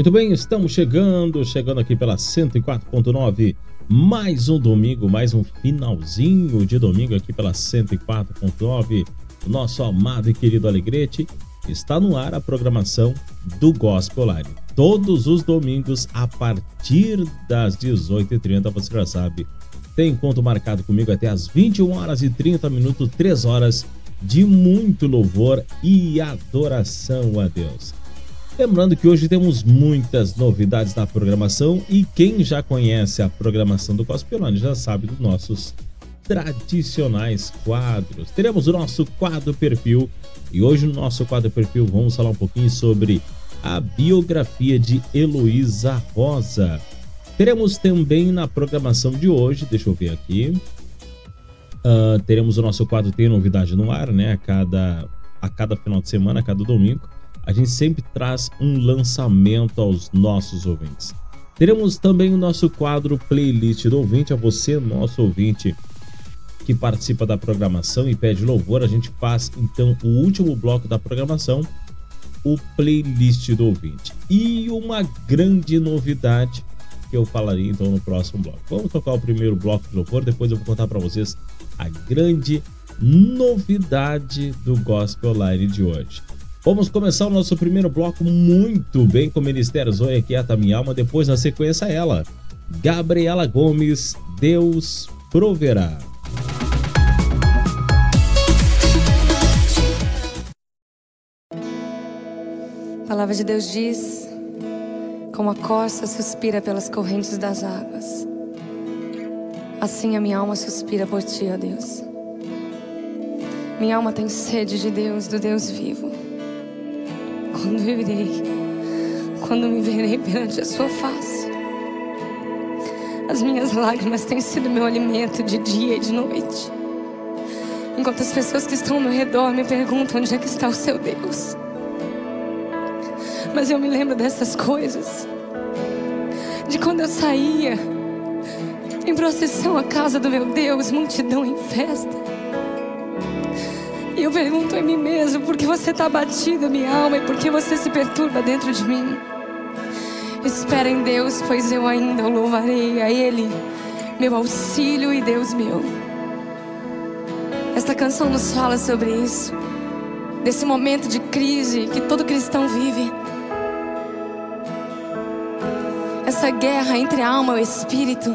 Muito bem, estamos chegando, chegando aqui pela 104.9. Mais um domingo, mais um finalzinho de domingo aqui pela 104.9. O nosso amado e querido Alegrete está no ar a programação do Gospel Live. Todos os domingos a partir das 18h30, você já sabe. Tem encontro marcado comigo até as 21 horas e 30 minutos, 3 horas de muito louvor e adoração a Deus. Lembrando que hoje temos muitas novidades na programação e quem já conhece a programação do Cospelone já sabe dos nossos tradicionais quadros. Teremos o nosso quadro perfil e hoje no nosso quadro perfil vamos falar um pouquinho sobre a biografia de Heloísa Rosa. Teremos também na programação de hoje, deixa eu ver aqui, ah, teremos o nosso quadro Tem Novidade no Ar, né? A cada, a cada final de semana, a cada domingo a gente sempre traz um lançamento aos nossos ouvintes. Teremos também o nosso quadro Playlist do Ouvinte, a você, nosso ouvinte, que participa da programação e pede louvor. A gente faz então o último bloco da programação, o Playlist do Ouvinte. E uma grande novidade que eu falaria então no próximo bloco. Vamos tocar o primeiro bloco de louvor, depois eu vou contar para vocês a grande novidade do Gospel Online de hoje. Vamos começar o nosso primeiro bloco muito bem com o Ministério Zoe Quieta Minha Alma, depois na sequência ela, Gabriela Gomes, Deus proverá. A palavra de Deus diz: Como a corça suspira pelas correntes das águas, assim a minha alma suspira por ti, ó Deus. Minha alma tem sede de Deus, do Deus vivo. Quando eu irei, quando me verei perante a Sua face, as minhas lágrimas têm sido meu alimento de dia e de noite. Enquanto as pessoas que estão ao meu redor me perguntam onde é que está o seu Deus. Mas eu me lembro dessas coisas. De quando eu saía em procissão à casa do meu Deus, multidão em festa. E eu pergunto em mim mesmo, por que você está abatida, minha alma, e por que você se perturba dentro de mim? Espera em Deus, pois eu ainda o louvarei a Ele, meu auxílio e Deus meu. Esta canção nos fala sobre isso, desse momento de crise que todo cristão vive. Essa guerra entre a alma e o espírito,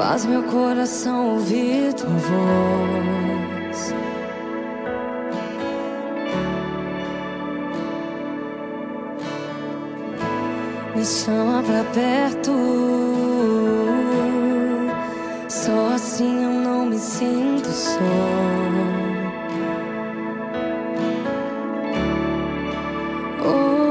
faz meu coração ouvir tua voz. Me chama pra perto, Só assim eu não me sinto só. Oh,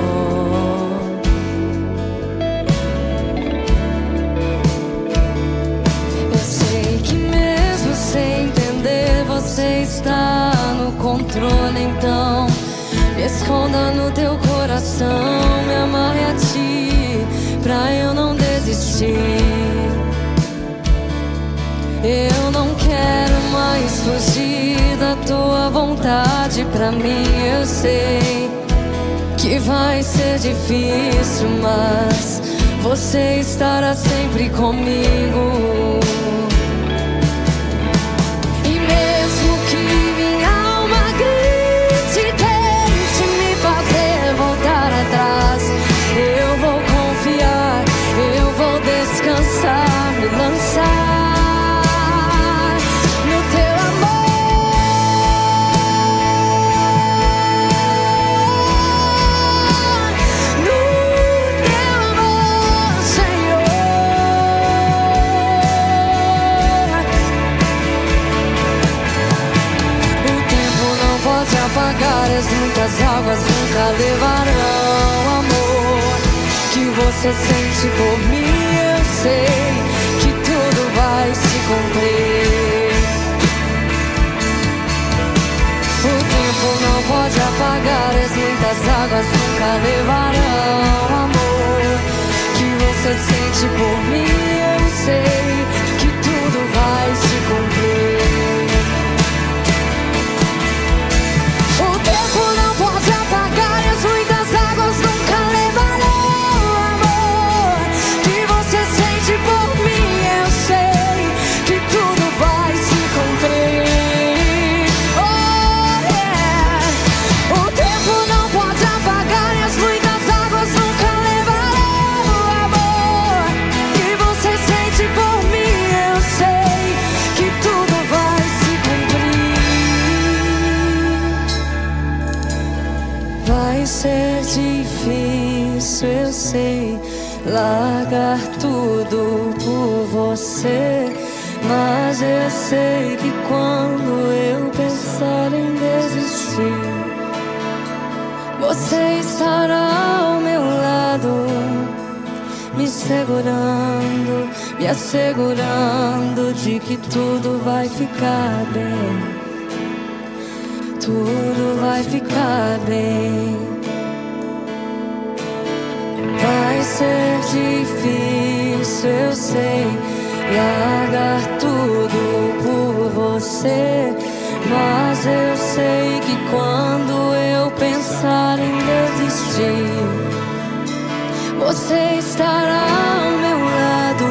Controle, então me esconda no teu coração, me amarre a ti, pra eu não desistir. Eu não quero mais fugir da tua vontade. Pra mim, eu sei que vai ser difícil, mas você estará sempre comigo. As águas nunca levarão amor que você sente por mim. Eu sei que tudo vai se cumprir. O tempo não pode apagar as muitas águas nunca levarão amor que você sente por mim. Eu sei sei que quando eu pensar em desistir, você estará ao meu lado, me segurando, me assegurando de que tudo vai ficar bem tudo vai ficar bem. Vai ser difícil, eu sei, largar tudo por você. Mas eu sei que quando eu pensar em desistir, você estará ao meu lado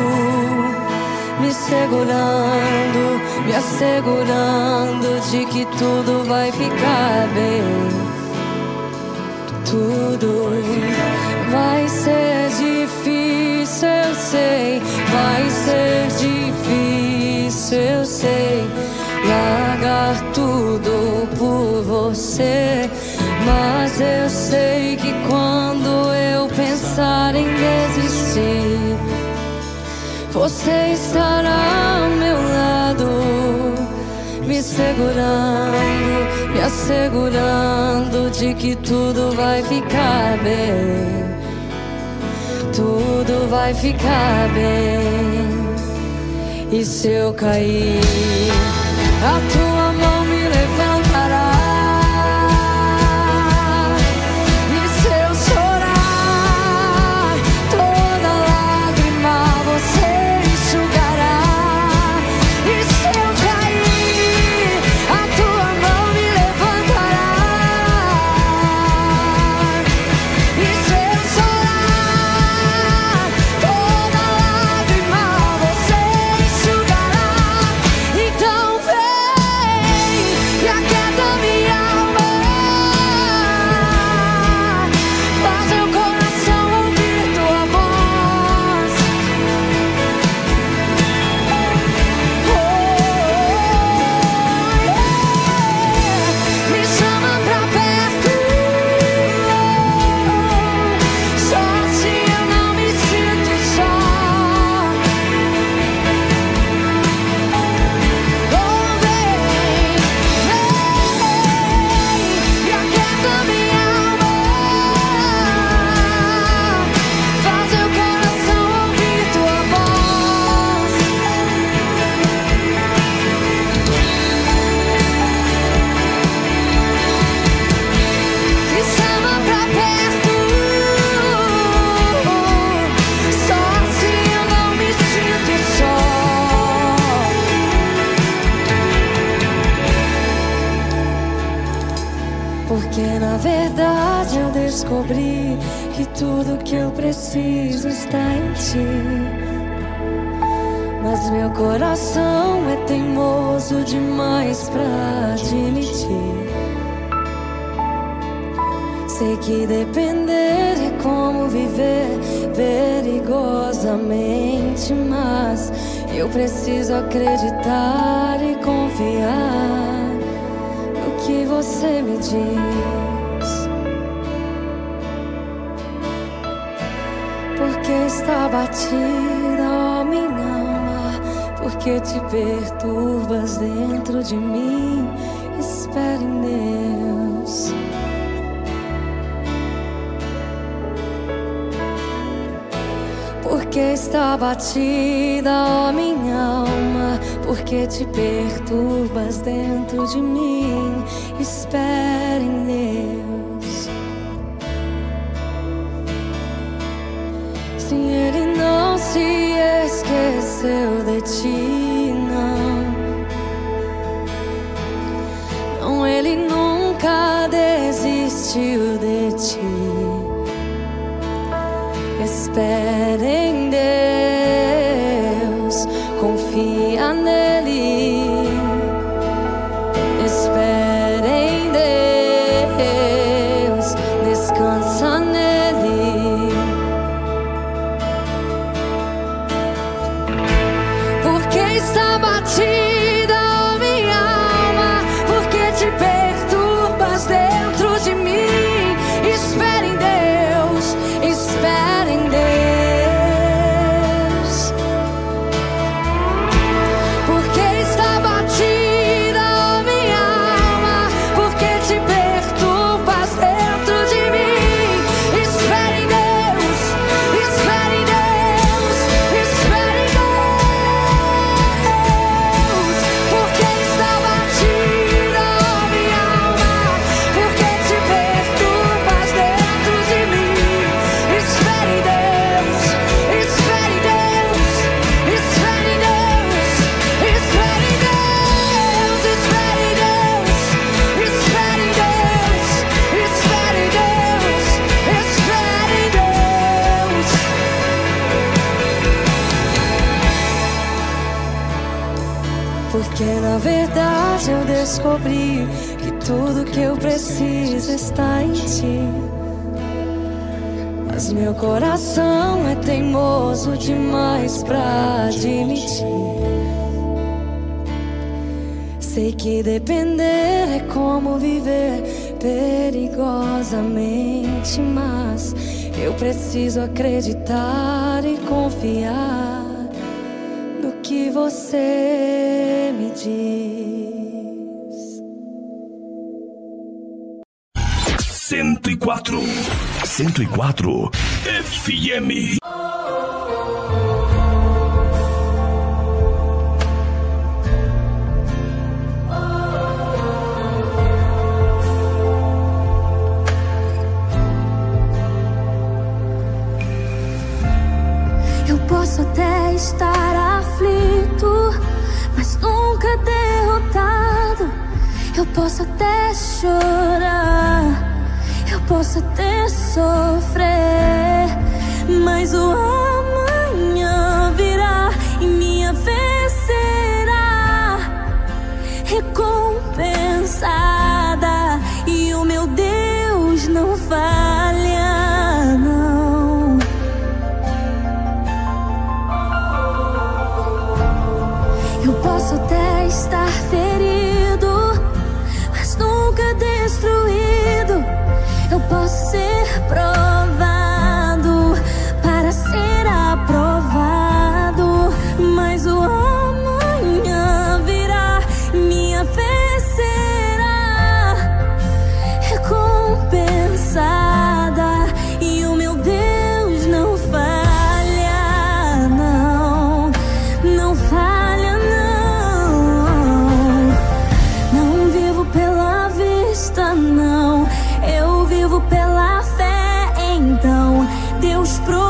me segurando, me assegurando de que tudo vai ficar bem. Tudo vai ser difícil, eu sei, Vai ser difícil, eu sei, largar tudo por você. Mas eu sei que quando eu pensar em desistir, você estará ao meu lado, me segurando, me assegurando de que tudo vai ficar bem vai ficar bem. E se eu cair, a tua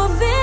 Deus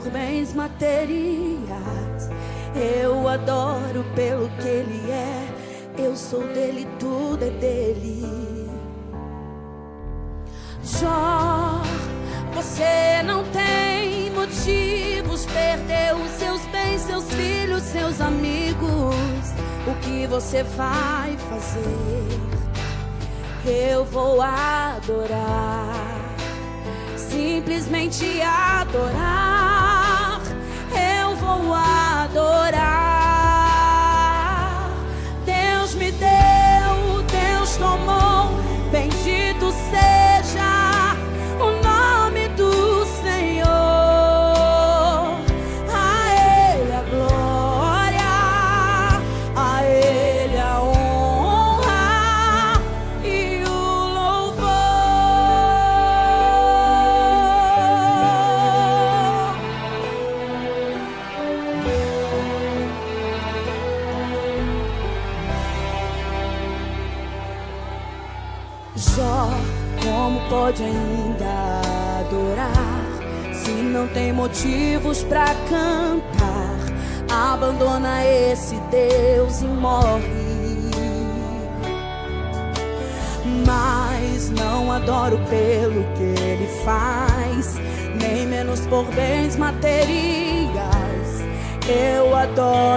por bens materiais. Eu adoro pelo que Ele é. Eu sou dele, tudo é dele. Jó, você não tem motivos. Perdeu seus bens, seus filhos, seus amigos. O que você vai fazer? Eu vou adorar simplesmente adorar.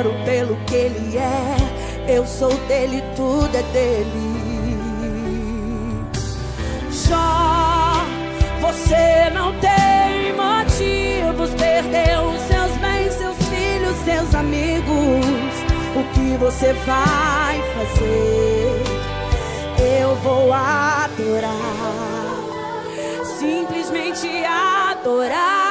adoro pelo que ele é. Eu sou dele, tudo é dele. Jó, você não tem motivos, perdeu seus bens, seus filhos, seus amigos. O que você vai fazer? Eu vou adorar, simplesmente adorar.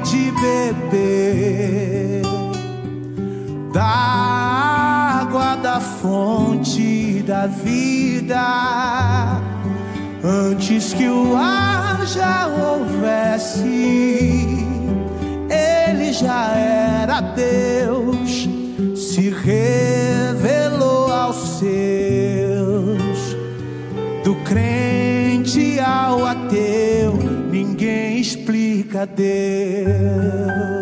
de beber da água da fonte da vida antes que o ar já houvesse. Ele já era Deus, se revelou aos seus, do crente ao cadê?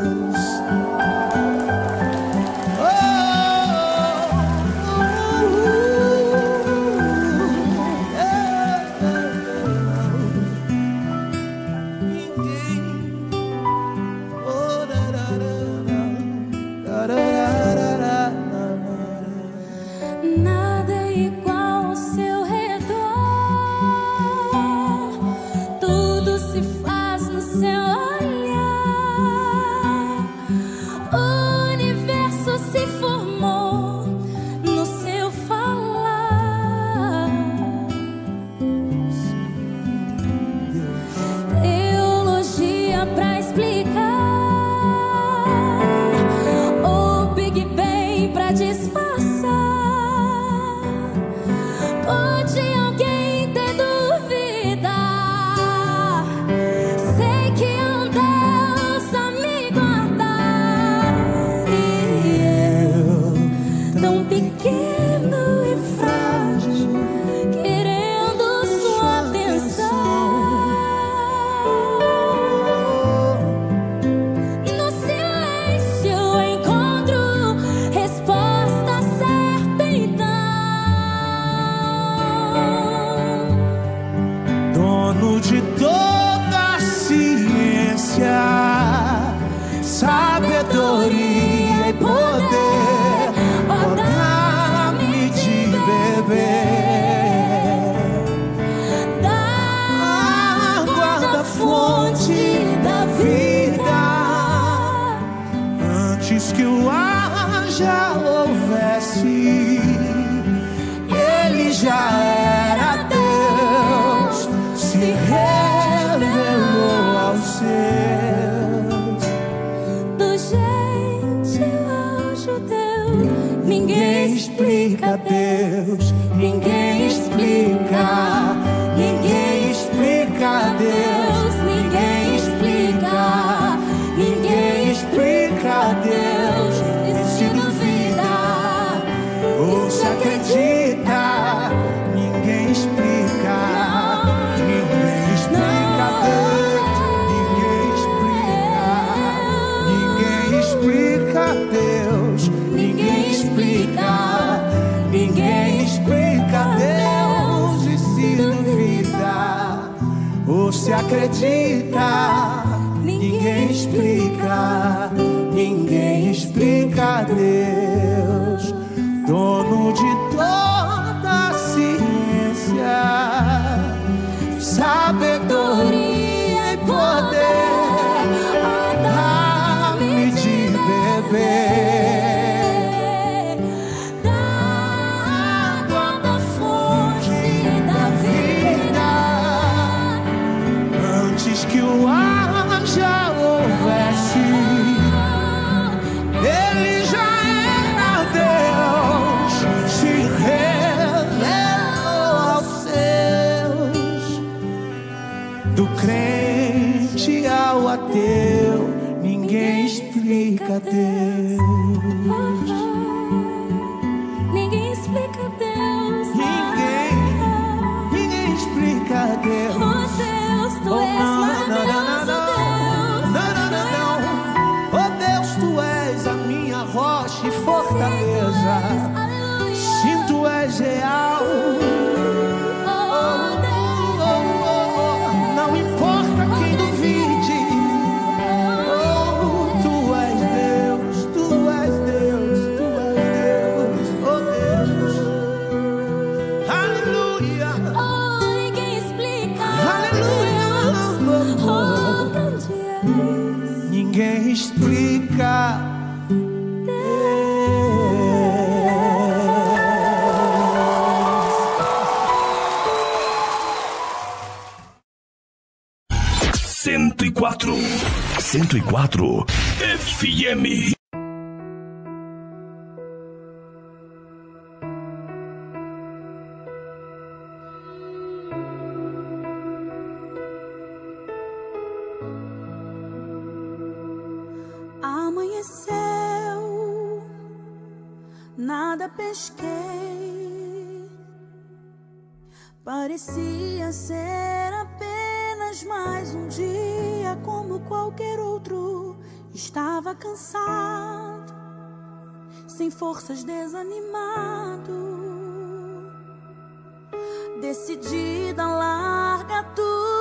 Forças, desanimado. Decidida a largar tudo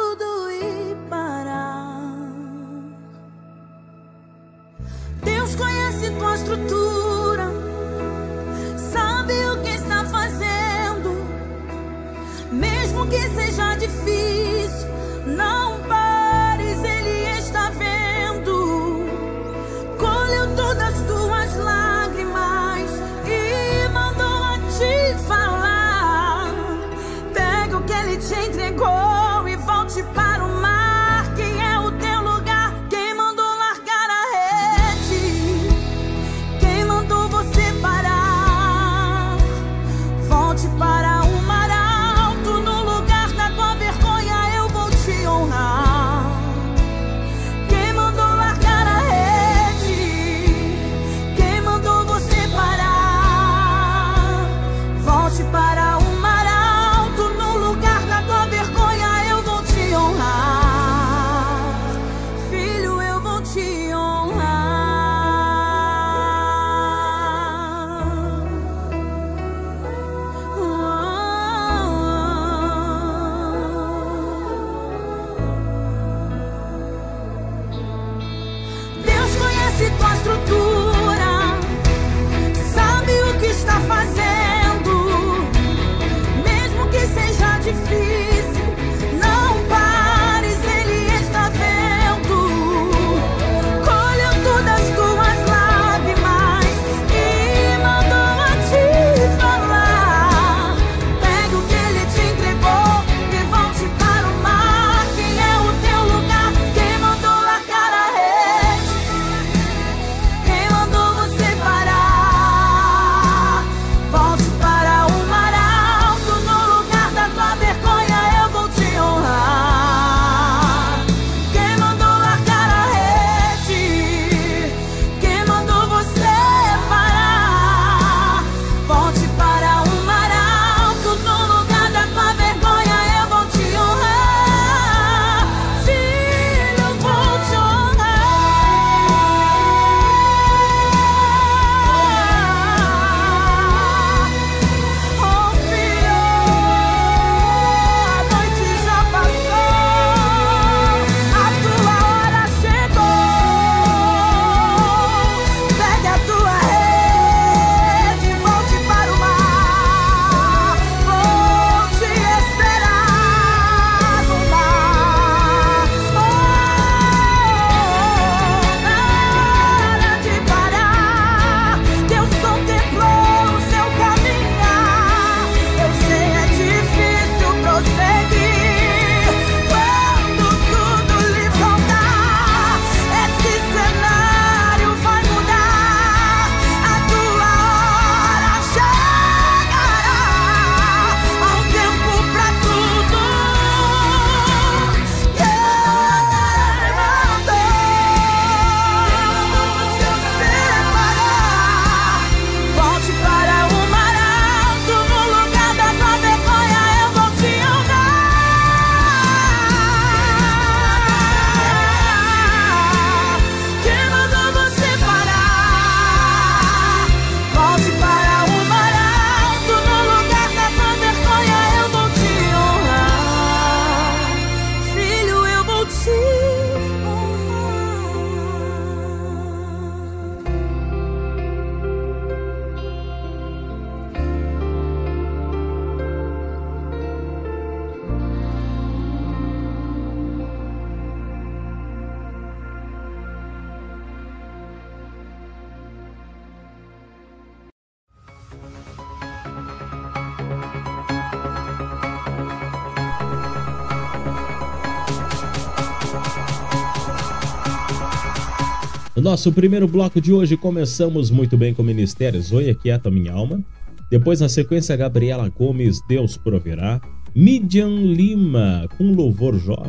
nosso primeiro bloco de hoje, começamos muito bem com o Ministério Zoe, Quieta Minha Alma. Depois, na sequência, Gabriela Gomes, Deus Proverá. Midian Lima, com louvor Jó.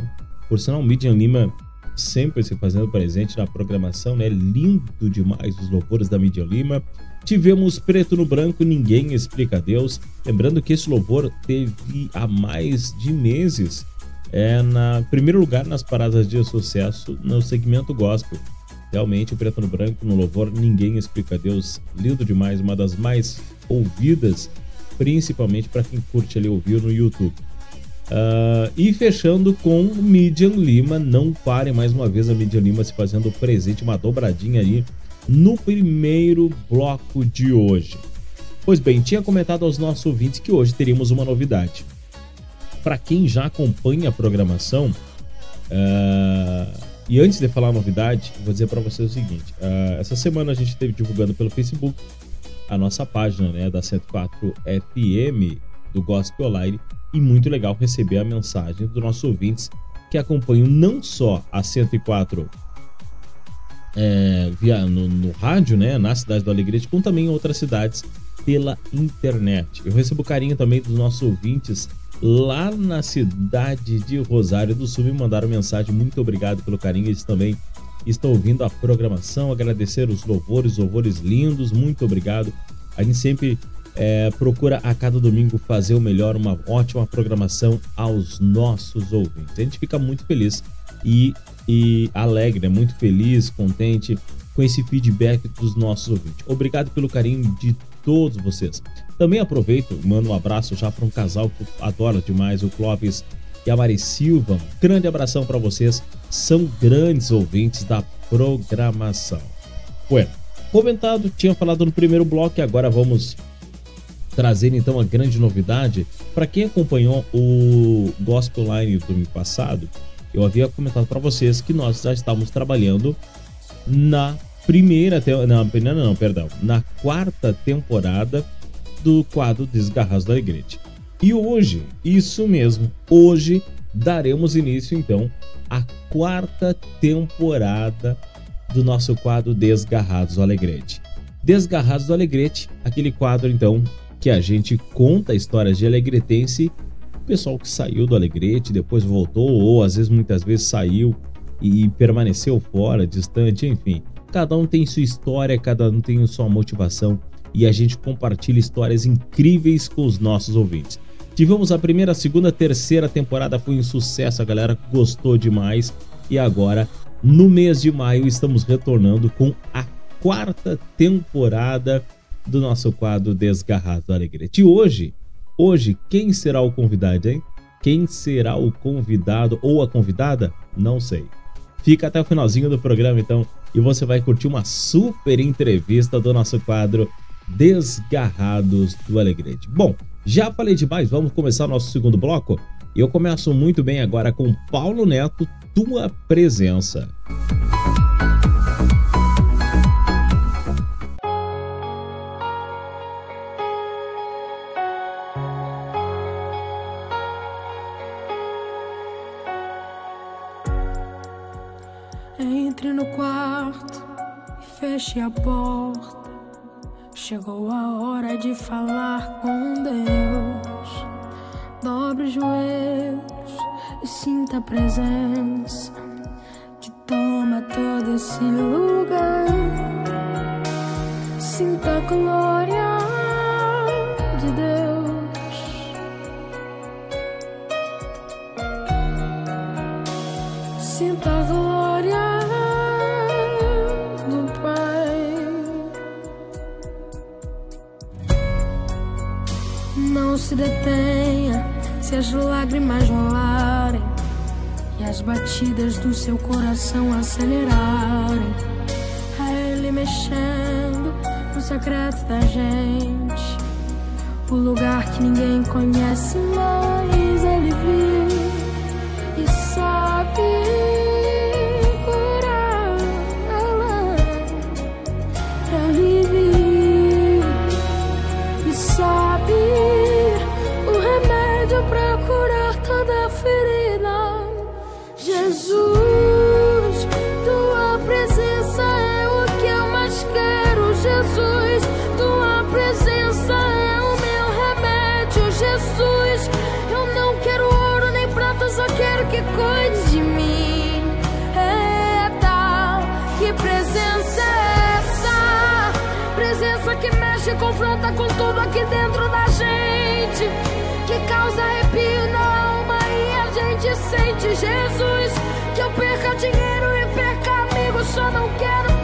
Por sinal, Midian Lima sempre se fazendo presente na programação, né? Lindo demais os louvores da Midian Lima. Tivemos Preto no Branco, Ninguém Explica Deus. Lembrando que esse louvor teve há mais de meses. É na primeiro lugar nas paradas de sucesso no segmento gospel. Realmente, o Preto no Branco, no louvor, Ninguém Explica Deus. Lindo demais, uma das mais ouvidas, principalmente para quem curte ali ouvir no YouTube. Uh, e fechando com Midian Lima, não pare mais uma vez a Midian Lima se fazendo presente, uma dobradinha aí no primeiro bloco de hoje. Pois bem, tinha comentado aos nossos ouvintes que hoje teríamos uma novidade. Para quem já acompanha a programação, uh, e antes de falar a novidade, vou dizer para vocês o seguinte: uh, essa semana a gente esteve divulgando pelo Facebook a nossa página né, da 104 FM do Gospel Online e muito legal receber a mensagem dos nossos ouvintes que acompanham não só a 104 é, via no, no, rádio, né, na cidade do Alegrete, como também em outras cidades pela internet. Eu recebo carinho também dos nossos ouvintes lá na cidade de Rosário do Sul me mandaram mensagem. Muito obrigado pelo carinho. Eles também estão ouvindo a programação. Agradecer os louvores, louvores lindos. Muito obrigado. A gente sempre é, procura a cada domingo fazer o melhor, uma ótima programação aos nossos ouvintes. A gente fica muito feliz e, e alegre, né? muito feliz, contente com esse feedback dos nossos ouvintes. Obrigado pelo carinho de todos vocês. Também aproveito, mando um abraço já para um casal que adora demais, o Clóvis e a Mari Silva. grande abração para vocês, são grandes ouvintes da programação. Ué, comentado, tinha falado no primeiro bloco agora vamos trazer então a grande novidade. Para quem acompanhou o Gospel Line do ano passado, eu havia comentado para vocês que nós já estávamos trabalhando na primeira, não, primeira não, perdão, na quarta temporada do quadro Desgarrados do Alegrete. E hoje, isso mesmo, hoje daremos início então à quarta temporada do nosso quadro Desgarrados do Alegrete. Desgarrados do Alegrete, aquele quadro então que a gente conta histórias de alegretense, pessoal que saiu do Alegrete, depois voltou, ou às vezes muitas vezes saiu e permaneceu fora, distante, enfim. Cada um tem sua história, cada um tem sua motivação e a gente compartilha histórias incríveis com os nossos ouvintes. Tivemos a primeira, segunda, terceira temporada, foi um sucesso, a galera gostou demais e agora no mês de maio estamos retornando com a quarta temporada do nosso quadro Desgarrado do Alegrete. E hoje, hoje, quem será o convidado, hein? Quem será o convidado ou a convidada? Não sei. Fica até o finalzinho do programa, então, e você vai curtir uma super entrevista do nosso quadro Desgarrados do Alegrete. Bom, já falei demais, vamos começar nosso segundo bloco? Eu começo muito bem agora com Paulo Neto, Tua Presença. Entre no quarto e feche a porta. Chegou a hora de falar com Deus. Dobre os joelhos e sinta a presença que toma todo esse lugar. Sinta a glória de Deus. Sinta a Não se detenha se as lágrimas rolarem e as batidas do seu coração acelerarem. A Ele mexendo no secreto da gente, o lugar que ninguém conhece, mas Ele viu confronta com tudo aqui dentro da gente, que causa arrepio na alma e a gente sente Jesus. Que eu perca dinheiro e perca amigos, só não quero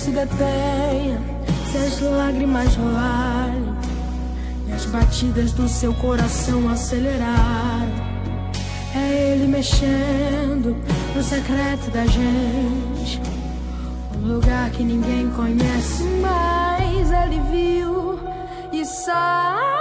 se detenha, se as lágrimas rolarem e as batidas do seu coração acelerarem. É ele mexendo no secreto da gente, um lugar que ninguém conhece mais. Ele viu e sabe.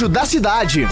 rádio da cidade.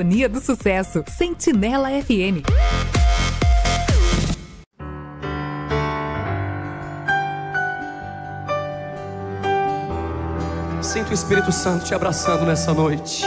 Sintonia do Sucesso, Sentinela FM. Sinto o Espírito Santo te abraçando nessa noite.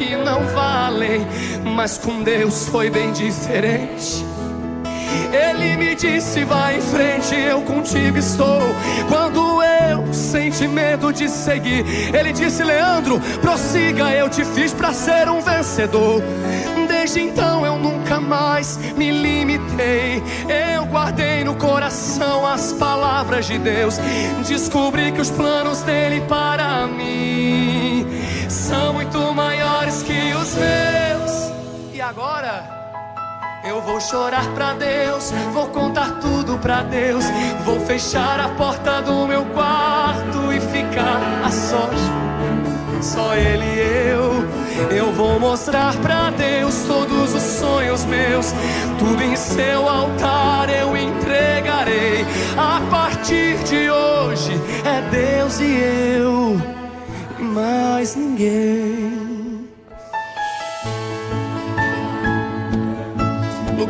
aqui, não valem. Mas com Deus foi bem diferente. Ele me disse: vai em frente, eu contigo estou. Quando eu senti medo de seguir, ele disse: Leandro, prossiga, eu te fiz para ser um vencedor. Desde então eu nunca mais me limitei. Eu guardei no coração as palavras de Deus. Descobri que os planos dele para mim Vou chorar pra Deus, vou contar tudo pra Deus. Vou fechar a porta do meu quarto e ficar a sós. Só Ele e eu. Eu vou mostrar pra Deus todos os sonhos meus. Tudo em seu altar eu entregarei. A partir de hoje é Deus e eu, mais ninguém.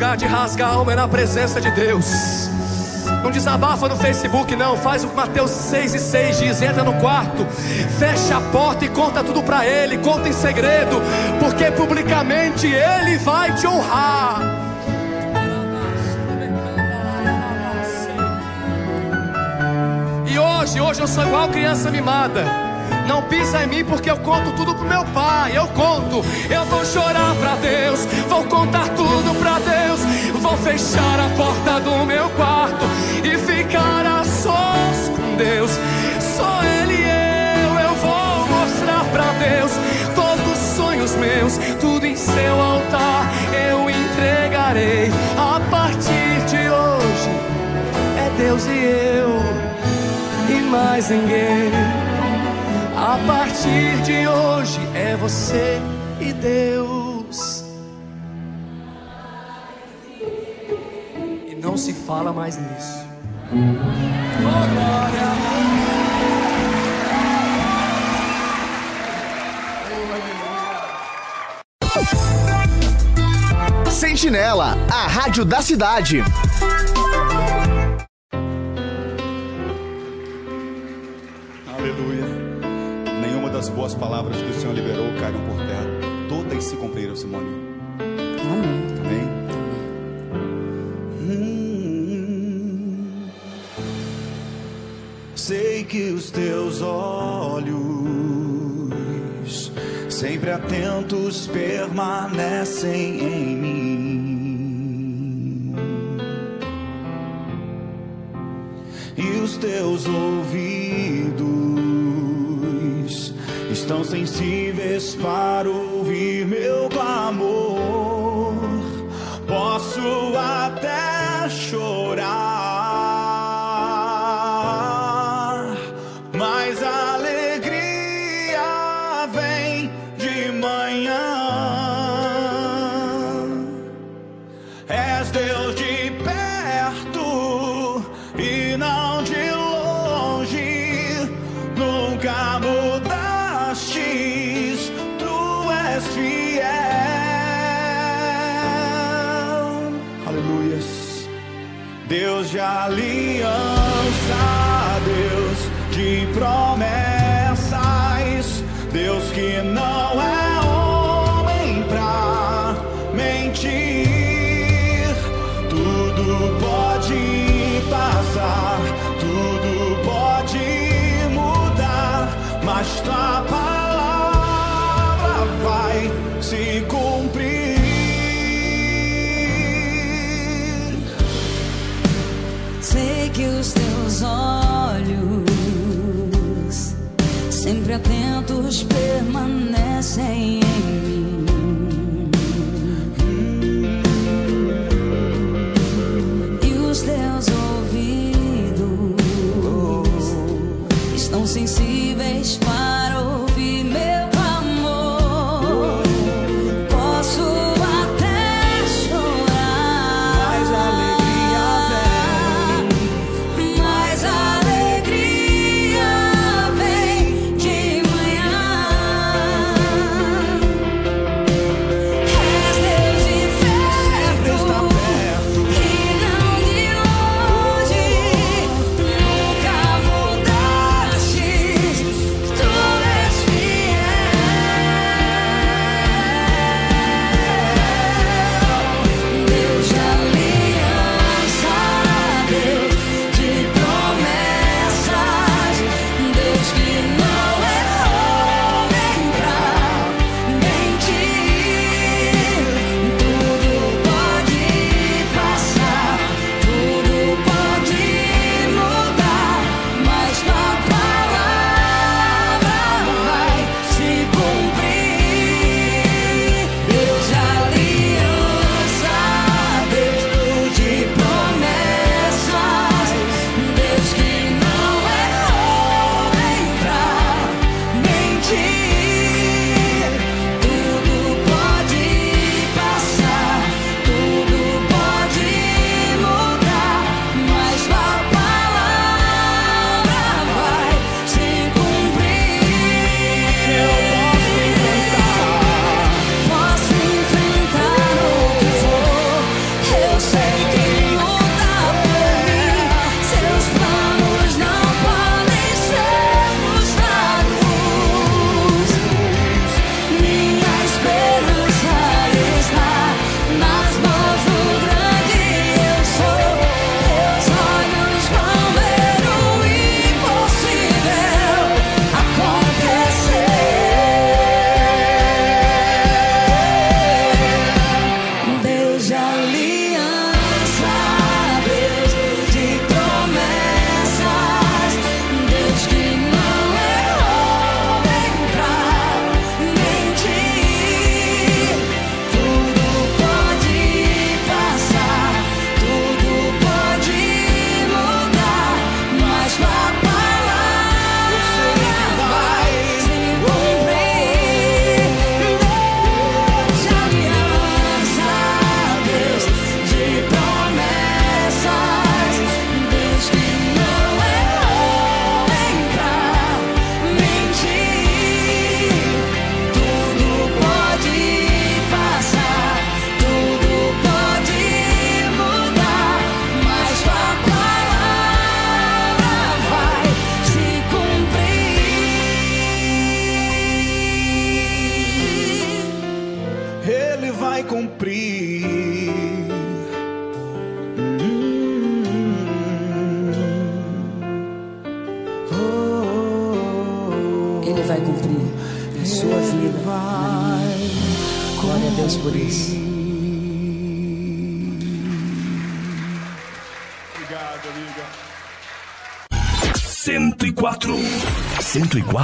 Lugar de rasgar a alma é na presença de Deus. Não desabafa no Facebook, não. Faz o que Mateus 6 e 6 diz: entra no quarto, fecha a porta e conta tudo pra Ele. Conta em segredo, porque publicamente Ele vai te honrar. E hoje, hoje eu sou igual criança mimada. Não pisa em mim porque eu conto tudo pro meu pai. Eu conto, eu vou chorar pra Deus, vou contar tudo fechar a porta do meu quarto e ficar a sós com Deus. Só Ele e eu, eu vou mostrar pra Deus todos os sonhos meus, tudo em seu altar eu entregarei. A partir de hoje é Deus e eu e mais ninguém. A partir de hoje é você e Deus. Fala mais nisso. Oh, glória. Sentinela, a rádio da cidade. Aleluia. Nenhuma das boas palavras que o Senhor liberou caíram por terra. Todas se cumpriram, Simone. que os teus olhos, sempre atentos, permanecem em mim. E os teus ouvidos estão sensíveis para ouvir meu clamor. Posso até bra.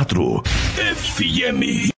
quatro FM.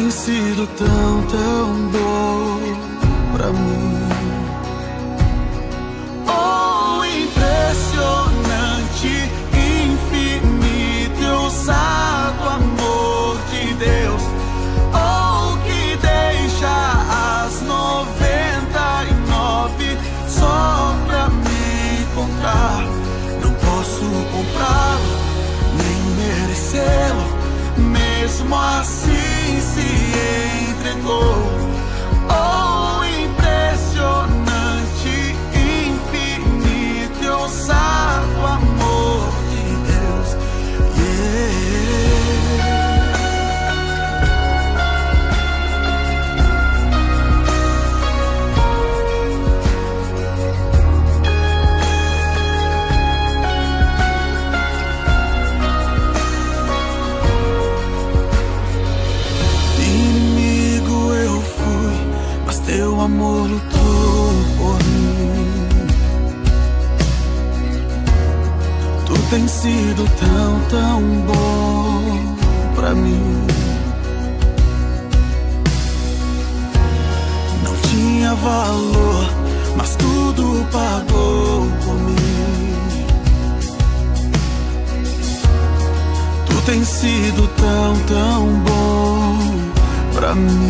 tem sido tão, tão bom pra mim. tão bom pra mim.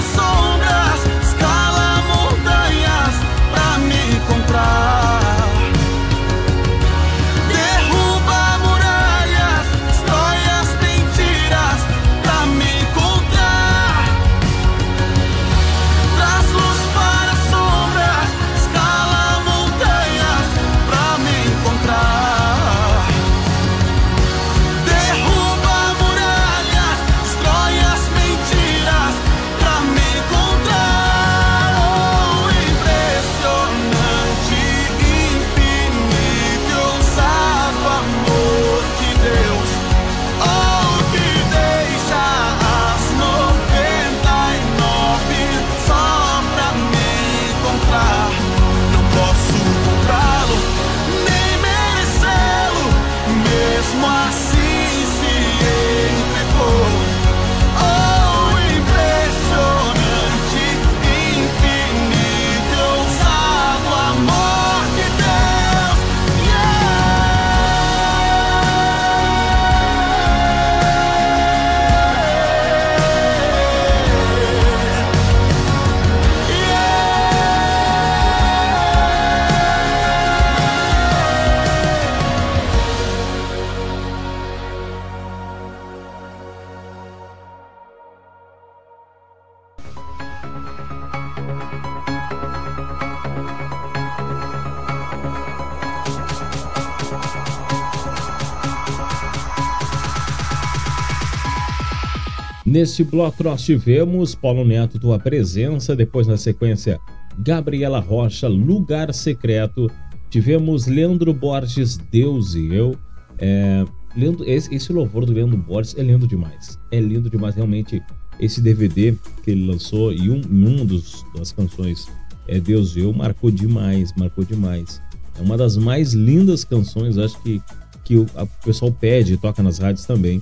Neste bloco nós tivemos Paulo Neto, Tua Presença, depois na sequência Gabriela Rocha, Lugar Secreto, tivemos Leandro Borges, Deus e Eu. É, Leandro, esse, esse louvor do Leandro Borges é lindo demais, é lindo demais realmente esse DVD que ele lançou e um, um dos, das canções é Deus e Eu marcou demais, marcou demais. É uma das mais lindas canções, acho que, que o, a- o pessoal pede toca nas rádios também.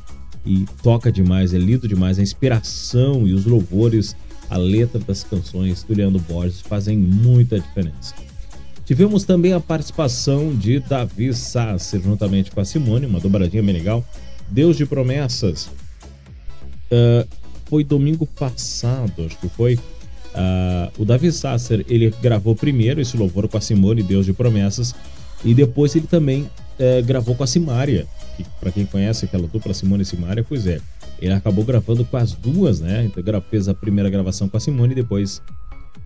E toca demais, é lindo demais. A inspiração e os louvores, a letra das canções do Leandro Borges fazem muita diferença. Tivemos também a participação de Davi Sasser, juntamente com a Simone, uma dobradinha bem legal. Deus de Promessas. Ah, foi domingo passado, acho que foi. Ah, o Davi Sasser, ele gravou primeiro esse louvor com a Simone, Deus de Promessas, e depois ele também eh, gravou com a Simária, que para quem conhece aquela dupla Simone e Simária, pois é, ele acabou gravando com as duas, né? Então fez a primeira gravação com a Simone e depois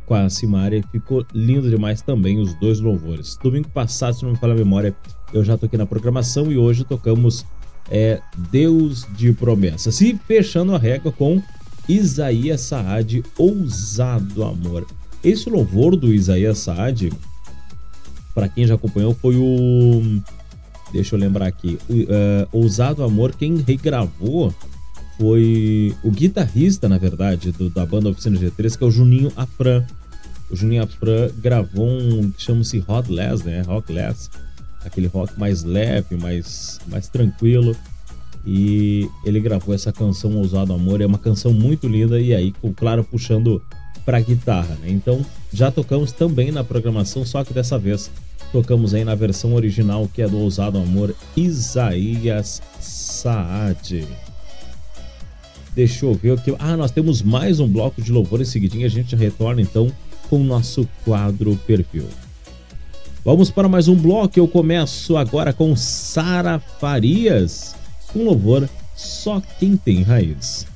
com a Simária, e ficou lindo demais também os dois louvores. Domingo passado, se não me falha a memória, eu já toquei na programação e hoje tocamos é, Deus de Promessas. E fechando a regra com Isaías Saad, Ousado Amor. Esse louvor do Isaías Saad, para quem já acompanhou, foi o. Deixa eu lembrar aqui. Eh, Ousado Amor, quem regravou foi o guitarrista, na verdade, do- da banda Oficina G3, que é o Juninho Afran. O Juninho Afran gravou um que chama-se Hot né? Rockless. Aquele rock mais leve, mais, mais tranquilo. E ele gravou essa canção Ousado Amor. É uma canção muito linda e aí, claro, puxando pra guitarra, né? Então, já tocamos também na programação, só que dessa vez tocamos aí na versão original, que é do Ousado Amor, Isaías Saad. Deixa eu ver o que. Ah, nós temos mais um bloco de louvor em seguidinho. A gente retorna então com o nosso quadro perfil. Vamos para mais um bloco. Eu começo agora com Sara Farias, com louvor Só Quem Tem Raiz.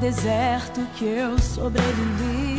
Deserto que eu sobrevivi,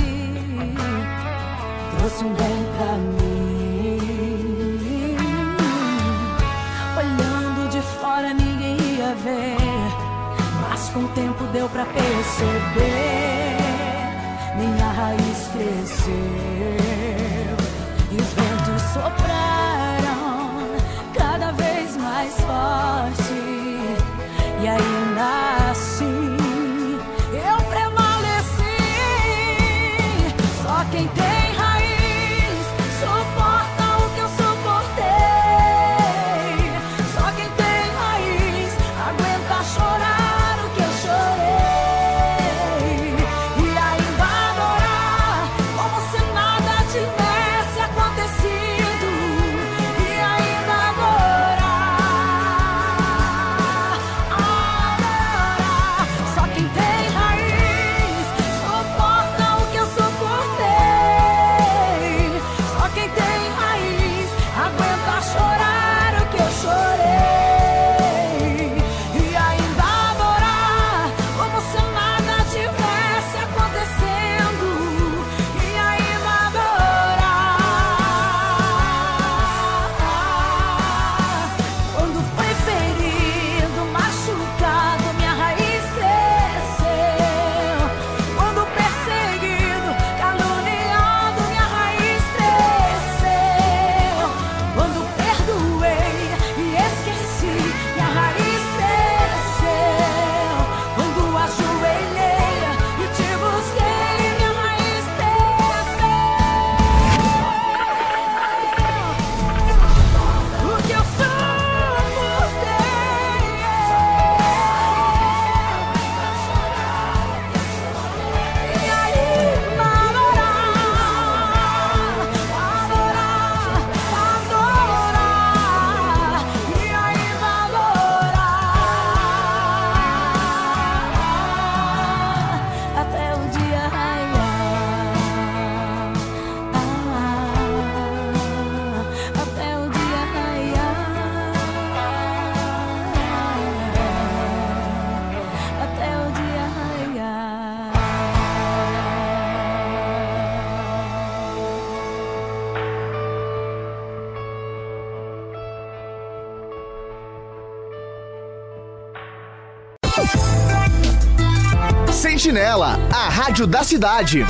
rádio da cidade.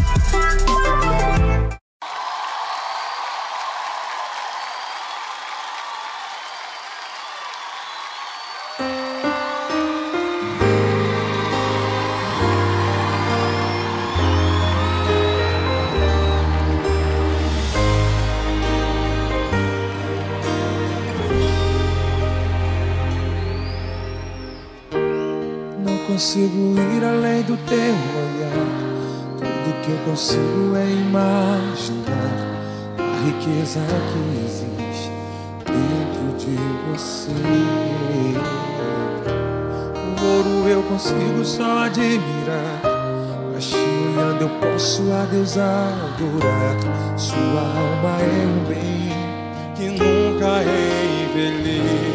Não consigo ir além do teu consigo é imaginar a riqueza que existe dentro de você. O ouro eu consigo só admirar. Mas te olhando eu posso a Deus adorar. Sua alma é um bem que nunca envelhecerá.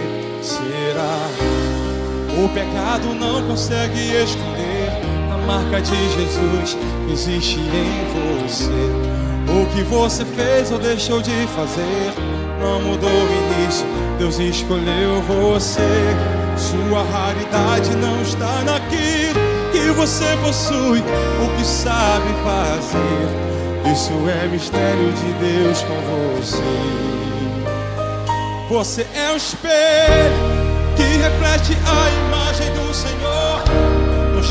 O pecado não consegue esconder marca de Jesus existe em você. O que você fez ou deixou de fazer não mudou o início. Deus escolheu você. Sua raridade não está naquilo que você possui, o que sabe fazer. Isso é mistério de Deus com você. Você é um espelho que reflete a imagem do Senhor.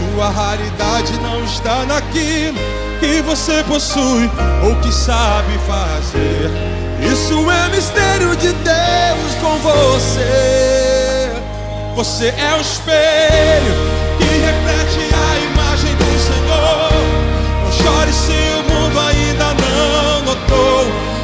Sua raridade não está naquilo que você possui ou que sabe fazer. Isso é mistério de Deus com você. Você é o espelho que reflete a imagem do Senhor. Não chore se o mundo ainda não notou.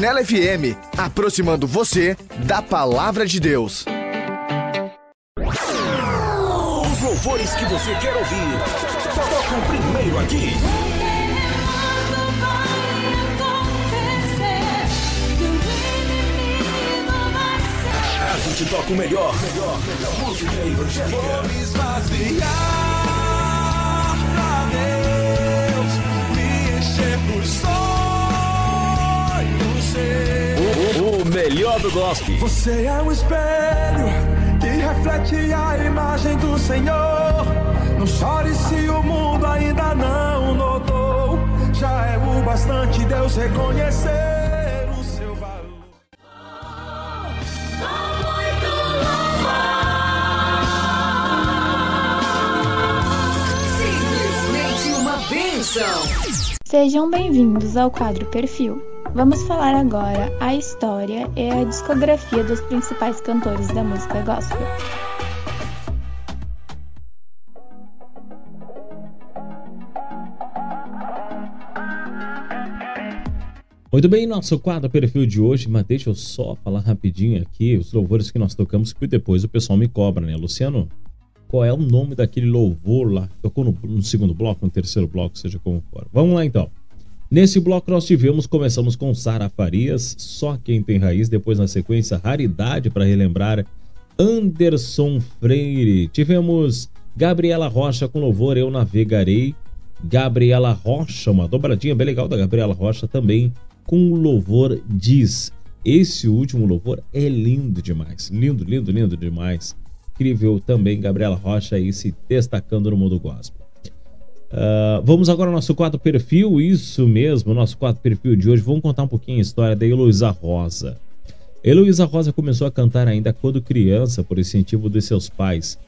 Sentinela FM, aproximando você da palavra de Deus. Os louvores que você quer ouvir. Tocam primeiro aqui. A gente toca o melhor, melhor, melhor música evangélica. Vou me esvaziar seus. O, o melhor do gospel. Você é um espelho que reflete a imagem do Senhor. Não chore se o mundo ainda não notou. Já é o bastante Deus reconhecer o seu valor. Simplesmente uma bênção. Sejam bem-vindos ao quadro Perfil. Vamos falar agora a história e a discografia dos principais cantores da música gospel. Muito bem, nosso quadro perfil de hoje, mas deixa eu só falar rapidinho aqui os louvores que nós tocamos, que depois o pessoal me cobra, né? Luciano, qual é o nome daquele louvor lá? Tocou no, no segundo bloco, no terceiro bloco, seja como for. Vamos lá então. Nesse bloco nós tivemos, começamos com Sara Farias, Só Quem Tem Raiz, depois na sequência Raridade para relembrar Anderson Freire. Tivemos Gabriela Rocha com louvor Eu Navegarei. Gabriela Rocha, uma dobradinha bem legal da Gabriela Rocha também com louvor Diz. Esse último louvor é lindo demais. Lindo, lindo, lindo demais. Incrível também Gabriela Rocha aí se destacando no mundo gospel. Uh, vamos agora ao nosso quadro perfil, isso mesmo, nosso quadro perfil de hoje. Vamos contar um pouquinho a história da Heloísa Rosa. Heloísa Rosa começou a cantar ainda quando criança, por incentivo dos seus pais,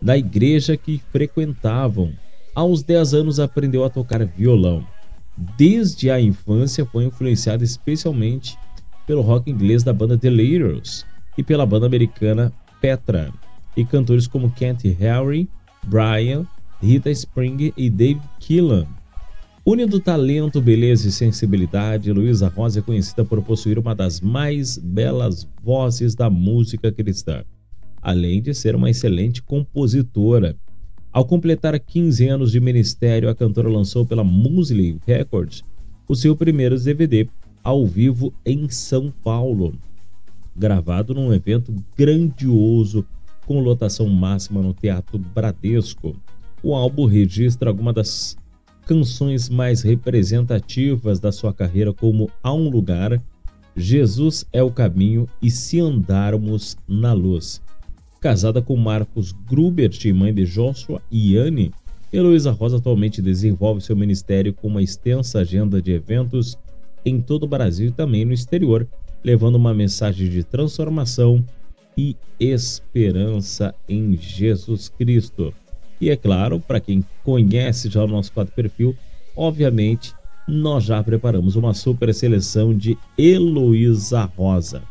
da igreja que frequentavam. Aos 10 anos aprendeu a tocar violão. Desde a infância foi influenciada especialmente pelo rock inglês da banda The Leaders e pela banda americana Petra, e cantores como Kent Harry, Brian, Rita Spring e Dave Killan. Unindo talento, beleza e sensibilidade, Luísa Rosa é conhecida por possuir uma das mais belas vozes da música cristã, além de ser uma excelente compositora. Ao completar 15 anos de ministério, a cantora lançou pela Musley Records o seu primeiro DVD ao vivo em São Paulo, gravado num evento grandioso com lotação máxima no Teatro Bradesco. O álbum registra algumas das canções mais representativas da sua carreira, como Há um Lugar, Jesus é o Caminho e Se Andarmos na Luz. Casada com Marcos Grubert, mãe de Joshua e Anne, Heloísa Rosa atualmente desenvolve seu ministério com uma extensa agenda de eventos em todo o Brasil e também no exterior, levando uma mensagem de transformação e esperança em Jesus Cristo. E é claro, para quem conhece já o nosso quadro perfil, obviamente nós já preparamos uma super seleção de Heloísa Rosa.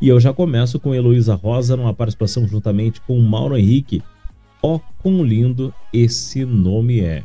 E eu já começo com Heloísa Rosa numa participação juntamente com Mauro Henrique. Ó, oh, quão lindo esse nome é!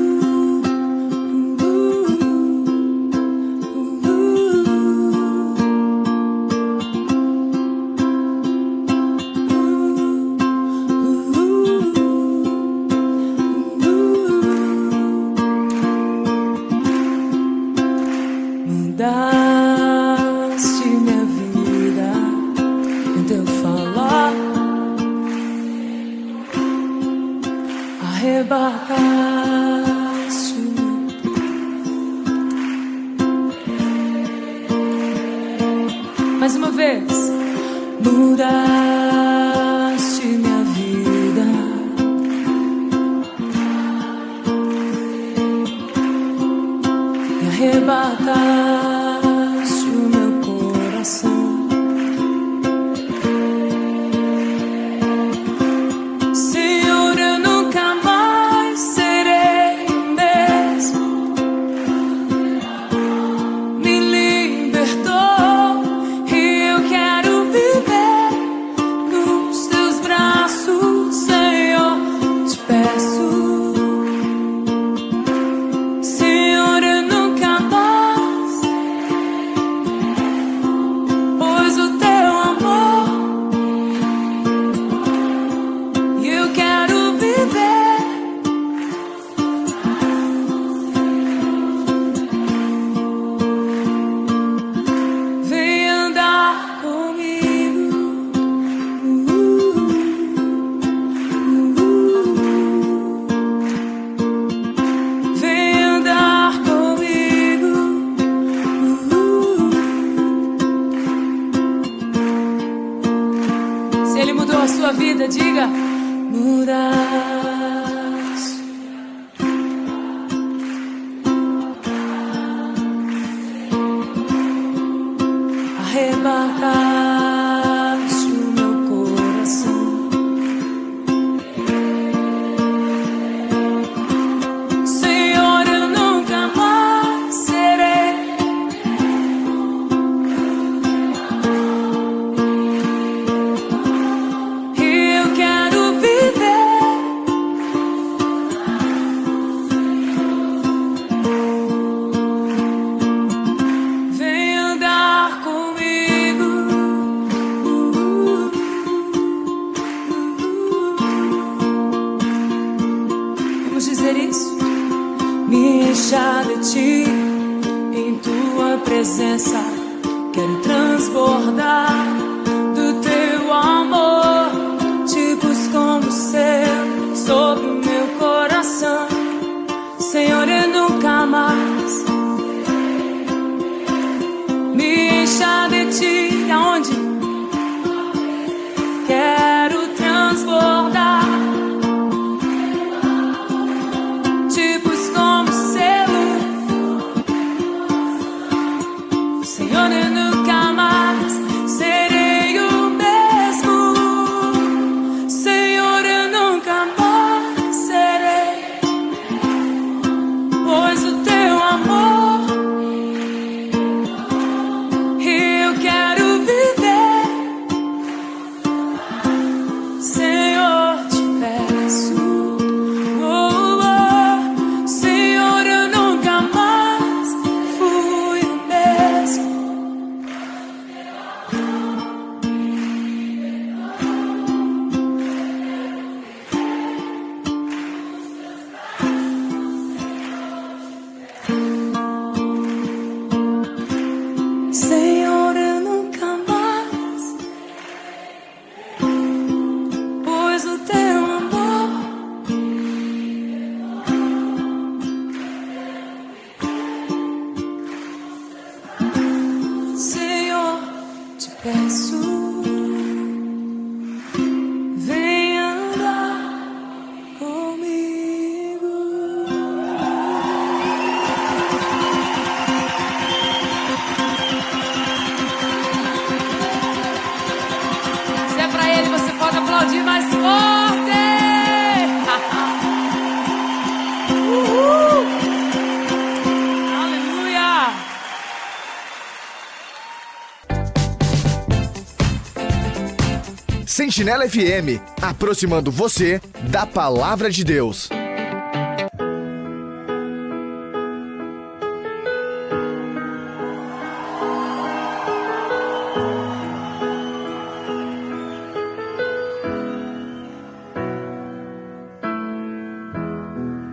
Sentinela FM, aproximando você da palavra de Deus.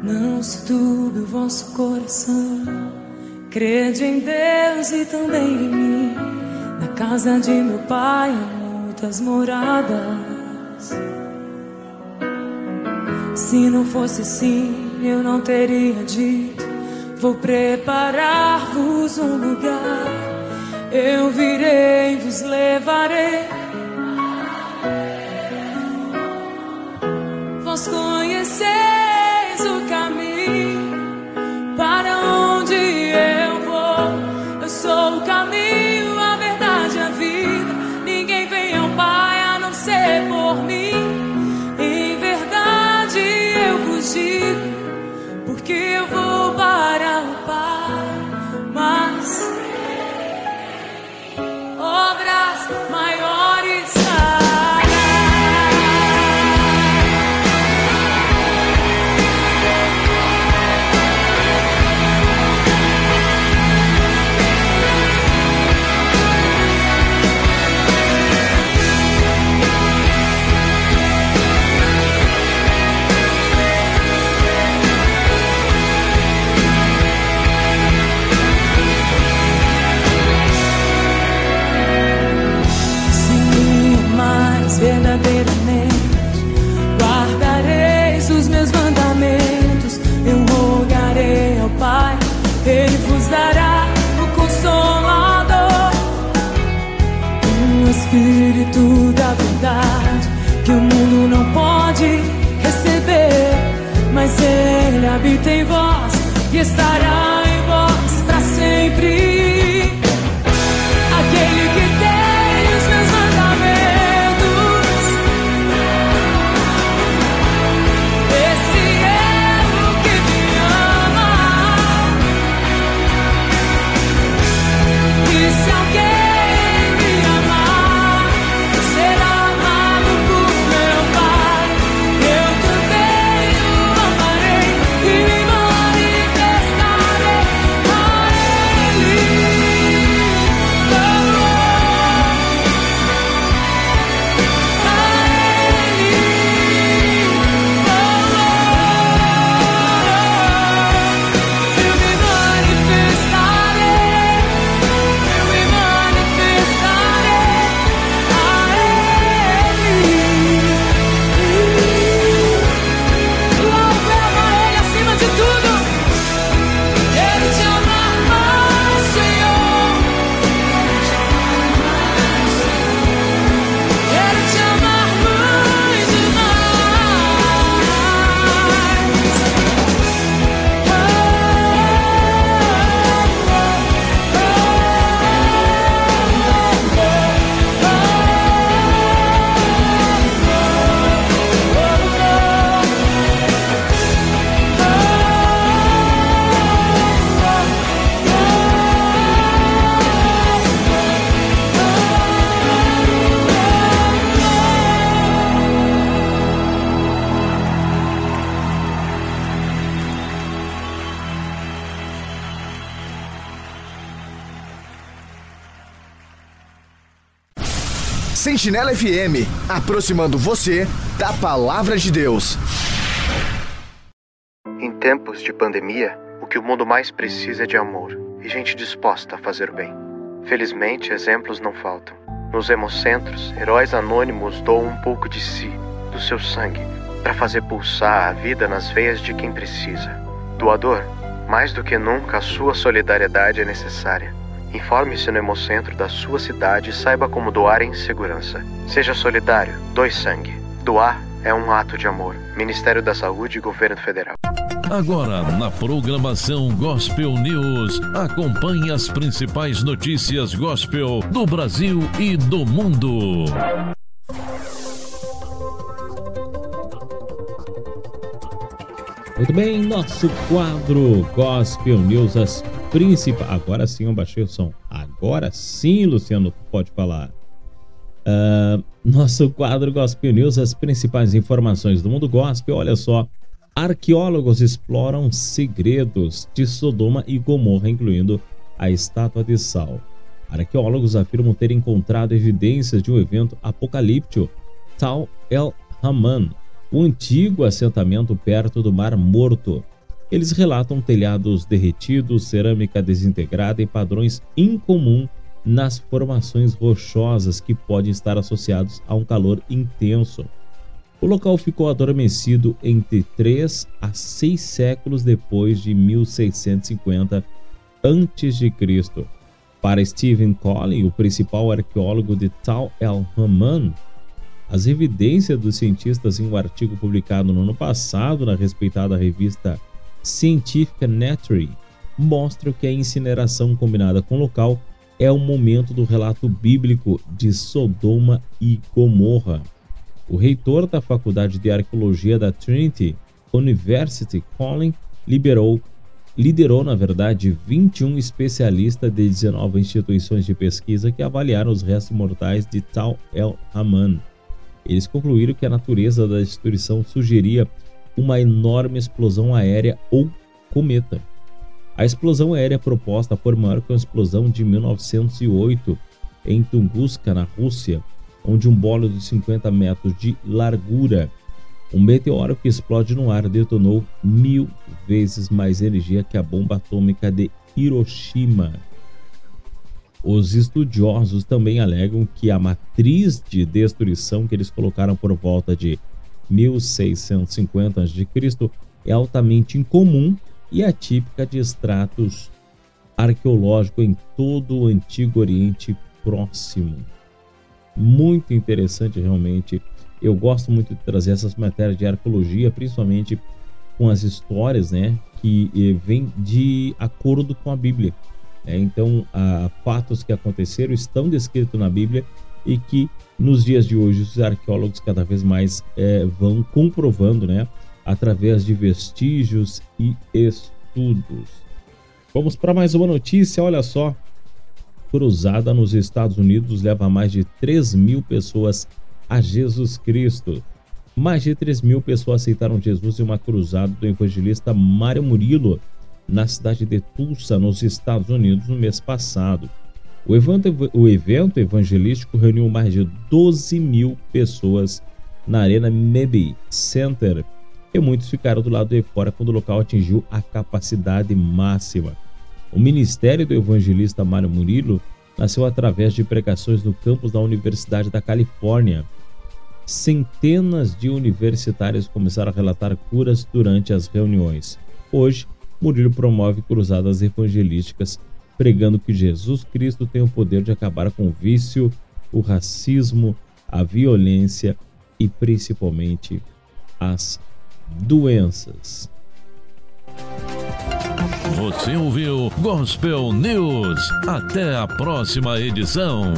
Não se turbe o vosso coração, crede em Deus e também em mim. Na casa de meu pai, muitas moradas. Se não fosse assim, eu não teria dito: Vou preparar-vos um lugar. Eu virei, vos levarei Ele habita em vós e estará Sentinela FM, aproximando você da palavra de Deus. Em tempos de pandemia, o que o mundo mais precisa é de amor e gente disposta a fazer o bem. Felizmente, exemplos não faltam. Nos hemocentros, heróis anônimos doam um pouco de si, do seu sangue, para fazer pulsar a vida nas veias de quem precisa. Doador, mais do que nunca a sua solidariedade é necessária. Informe-se no hemocentro da sua cidade e saiba como doar em segurança. Seja solidário, doe sangue. Doar é um ato de amor. Ministério da Saúde e Governo Federal. Agora, na programação Gospel News, acompanhe as principais notícias gospel do Brasil e do mundo. Muito bem, nosso quadro Gospel News, as principais. Agora sim eu baixei o som. Agora sim, Luciano, pode falar. Ah, nosso quadro Gospel News, as principais informações do mundo gospel. Olha só, arqueólogos exploram segredos de Sodoma e Gomorra, incluindo a estátua de sal. Arqueólogos afirmam ter encontrado evidências de um evento apocalíptico, Tal El Haman, o antigo assentamento perto do Mar Morto. Eles relatam telhados derretidos, cerâmica desintegrada e padrões incomum nas formações rochosas que podem estar associados a um calor intenso. O local ficou adormecido entre 3 a 6 séculos depois de 1650 a.C. Para Stephen Collin, o principal arqueólogo de Tal El Haman, as evidências dos cientistas em um artigo publicado no ano passado na respeitada revista Scientific Nature mostram que a incineração combinada com o local é o momento do relato bíblico de Sodoma e Gomorra. O reitor da Faculdade de Arqueologia da Trinity University, Colin, liberou, liderou, na verdade, 21 especialistas de 19 instituições de pesquisa que avaliaram os restos mortais de Tal El Haman. Eles concluíram que a natureza da destruição sugeria uma enorme explosão aérea ou cometa. A explosão aérea proposta foi maior que a explosão de 1908 em Tunguska, na Rússia, onde um bolo de 50 metros de largura, um meteoro que explode no ar, detonou mil vezes mais energia que a bomba atômica de Hiroshima. Os estudiosos também alegam que a matriz de destruição que eles colocaram por volta de 1650 a.C. é altamente incomum e atípica de estratos arqueológicos em todo o Antigo Oriente Próximo. Muito interessante realmente Eu gosto muito de trazer essas matérias de arqueologia, principalmente com as histórias, né, que eh, vêm de acordo com a Bíblia. É, então, fatos que aconteceram estão descritos na Bíblia e que nos dias de hoje os arqueólogos cada vez mais é, vão comprovando, né, através de vestígios e estudos. Vamos para mais uma notícia, olha só. Cruzada nos Estados Unidos leva mais de 3 mil pessoas a Jesus Cristo. Mais de 3 mil pessoas aceitaram Jesus em uma cruzada do evangelista Mário Murilo, na cidade de Tulsa, nos Estados Unidos, no mês passado. O evento, o evento evangelístico reuniu mais de 12 mil pessoas na Arena Mebby Center e muitos ficaram do lado de fora quando o local atingiu a capacidade máxima. O ministério do evangelista Mário Murilo nasceu através de pregações no campus da Universidade da Califórnia. Centenas de universitários começaram a relatar curas durante as reuniões. Hoje, Murilo promove cruzadas evangelísticas, pregando que Jesus Cristo tem o poder de acabar com o vício, o racismo, a violência e principalmente as doenças. Você ouviu Gospel News. Até a próxima edição.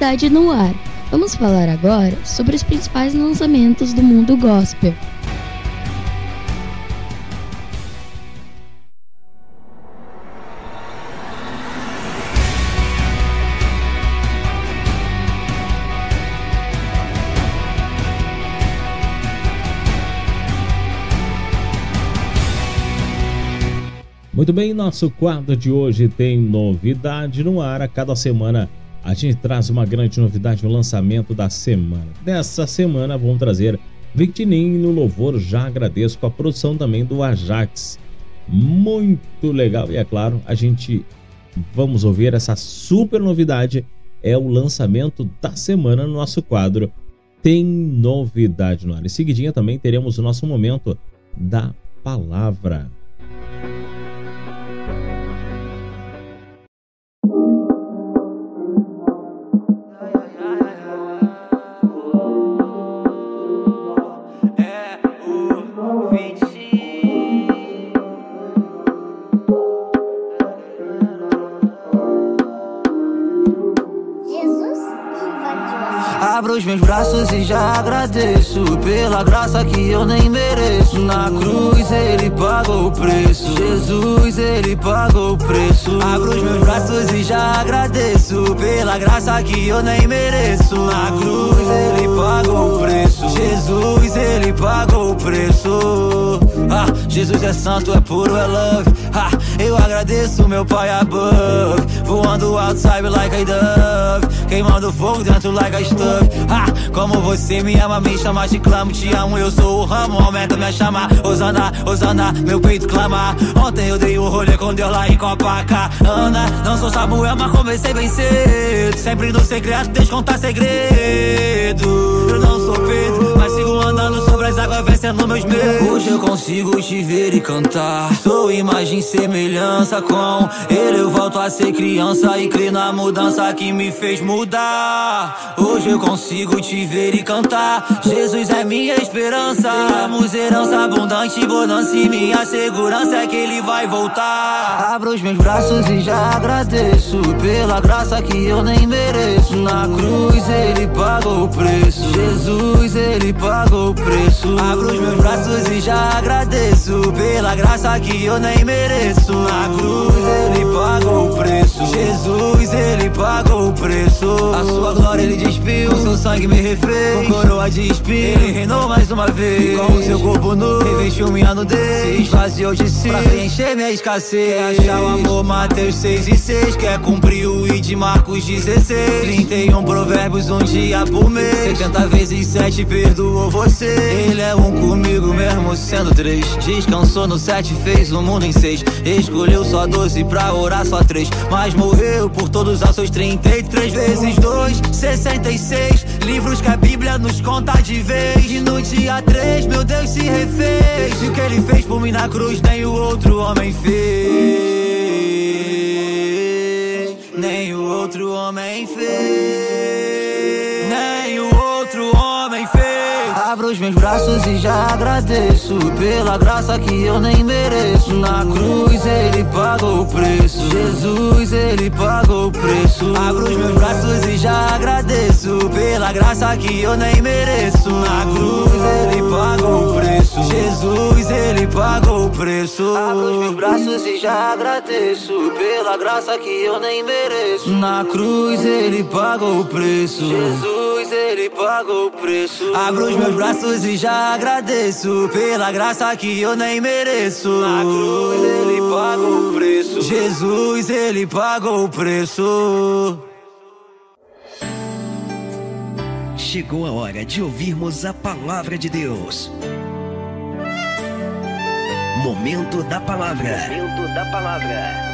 Novidade no ar. Vamos falar agora sobre os principais lançamentos do mundo gospel. Muito bem, nosso quadro de hoje tem novidade no ar. A cada semana a gente traz uma grande novidade no lançamento da semana. Dessa semana vamos trazer Victinim no louvor. Já agradeço com a produção também do Ajax. Muito legal. E é claro, a gente vamos ouvir essa super novidade. É o lançamento da semana no nosso quadro. Tem novidade no ar. Em seguidinha também teremos o nosso momento da palavra. Meus braços e já agradeço pela graça que eu nem mereço. Na cruz ele pagou o preço. Jesus, ele pagou o preço. Abro os meus braços e já agradeço pela graça que eu nem mereço. Na cruz ele pagou o preço. Jesus, ele pagou o preço. Ah, Jesus é santo, é puro, é love. Ah, eu agradeço meu pai above. Voando sabe, like I dove. Queimando fogo dentro, like I stuff. Ah, como você me ama, me chama, te clamo, te amo. Eu sou o ramo, aumenta minha chama. Osana, Osana, meu peito clama. Ontem eu dei um rolê com Deus lá em Copacabana. Não sou Samuel, mas comecei bem cedo. Sempre no secreto, deixa contar segredo. Eu não sou Pedro, mas sigo andando sobre as águas, vencendo meus. Hoje eu consigo te ver e cantar. Sou imagem semelhança com ele. Eu volto a ser criança e crer na mudança que me fez mudar. Hoje eu consigo te ver e cantar. Jesus é minha esperança. Temos herança abundante, bonança e minha segurança é que ele vai voltar. Abro os meus braços e já agradeço pela graça que eu nem mereço. Na cruz ele pagou o preço. Jesus, ele pagou o preço. Abro os meus braços e já agradeço pela graça que eu nem mereço. Na cruz ele pagou o preço. Jesus, ele pagou o preço. A sua glória ele despiu, seu sangue me refez. Com coroa de espinho, ele reinou mais uma vez. Com o seu corpo nu, revestiu minha nudez. Se esvaziou de si, pra preencher minha escassez. Quer achar o amor, Mateus 6 e 6. Quer cumprir o I de Marcos 16. 31 provérbios, um dia por mês. 70 vezes 7 perdoou você. Ele é um comigo mesmo sendo três. Descansou no 7, fez o mundo em seis. Escolheu só 12 pra orar só três. Mas morreu por todos os seus 33 vezes 2, 66. livros que a Bíblia nos conta de vez. E no dia 3, meu Deus se refez. E o que ele fez por mim na cruz, nem o outro homem fez. Nem o outro homem fez. Meus braços e já agradeço pela graça que eu nem mereço. Na cruz ele pagou o preço. Jesus, ele pagou o preço. Abro os meus braços e já agradeço pela graça que eu nem mereço. Na cruz ele pagou o preço. Jesus, ele pagou o preço. Abro os meus braços e já agradeço pela graça que eu nem mereço. Na cruz ele pagou o preço. Jesus, ele pagou o preço. Abro os meus braços e já agradeço pela graça que eu nem mereço. Na cruz ele pagou o preço. Jesus, ele pagou o preço. Chegou a hora de ouvirmos a palavra de Deus. Momento da palavra. Momento da palavra.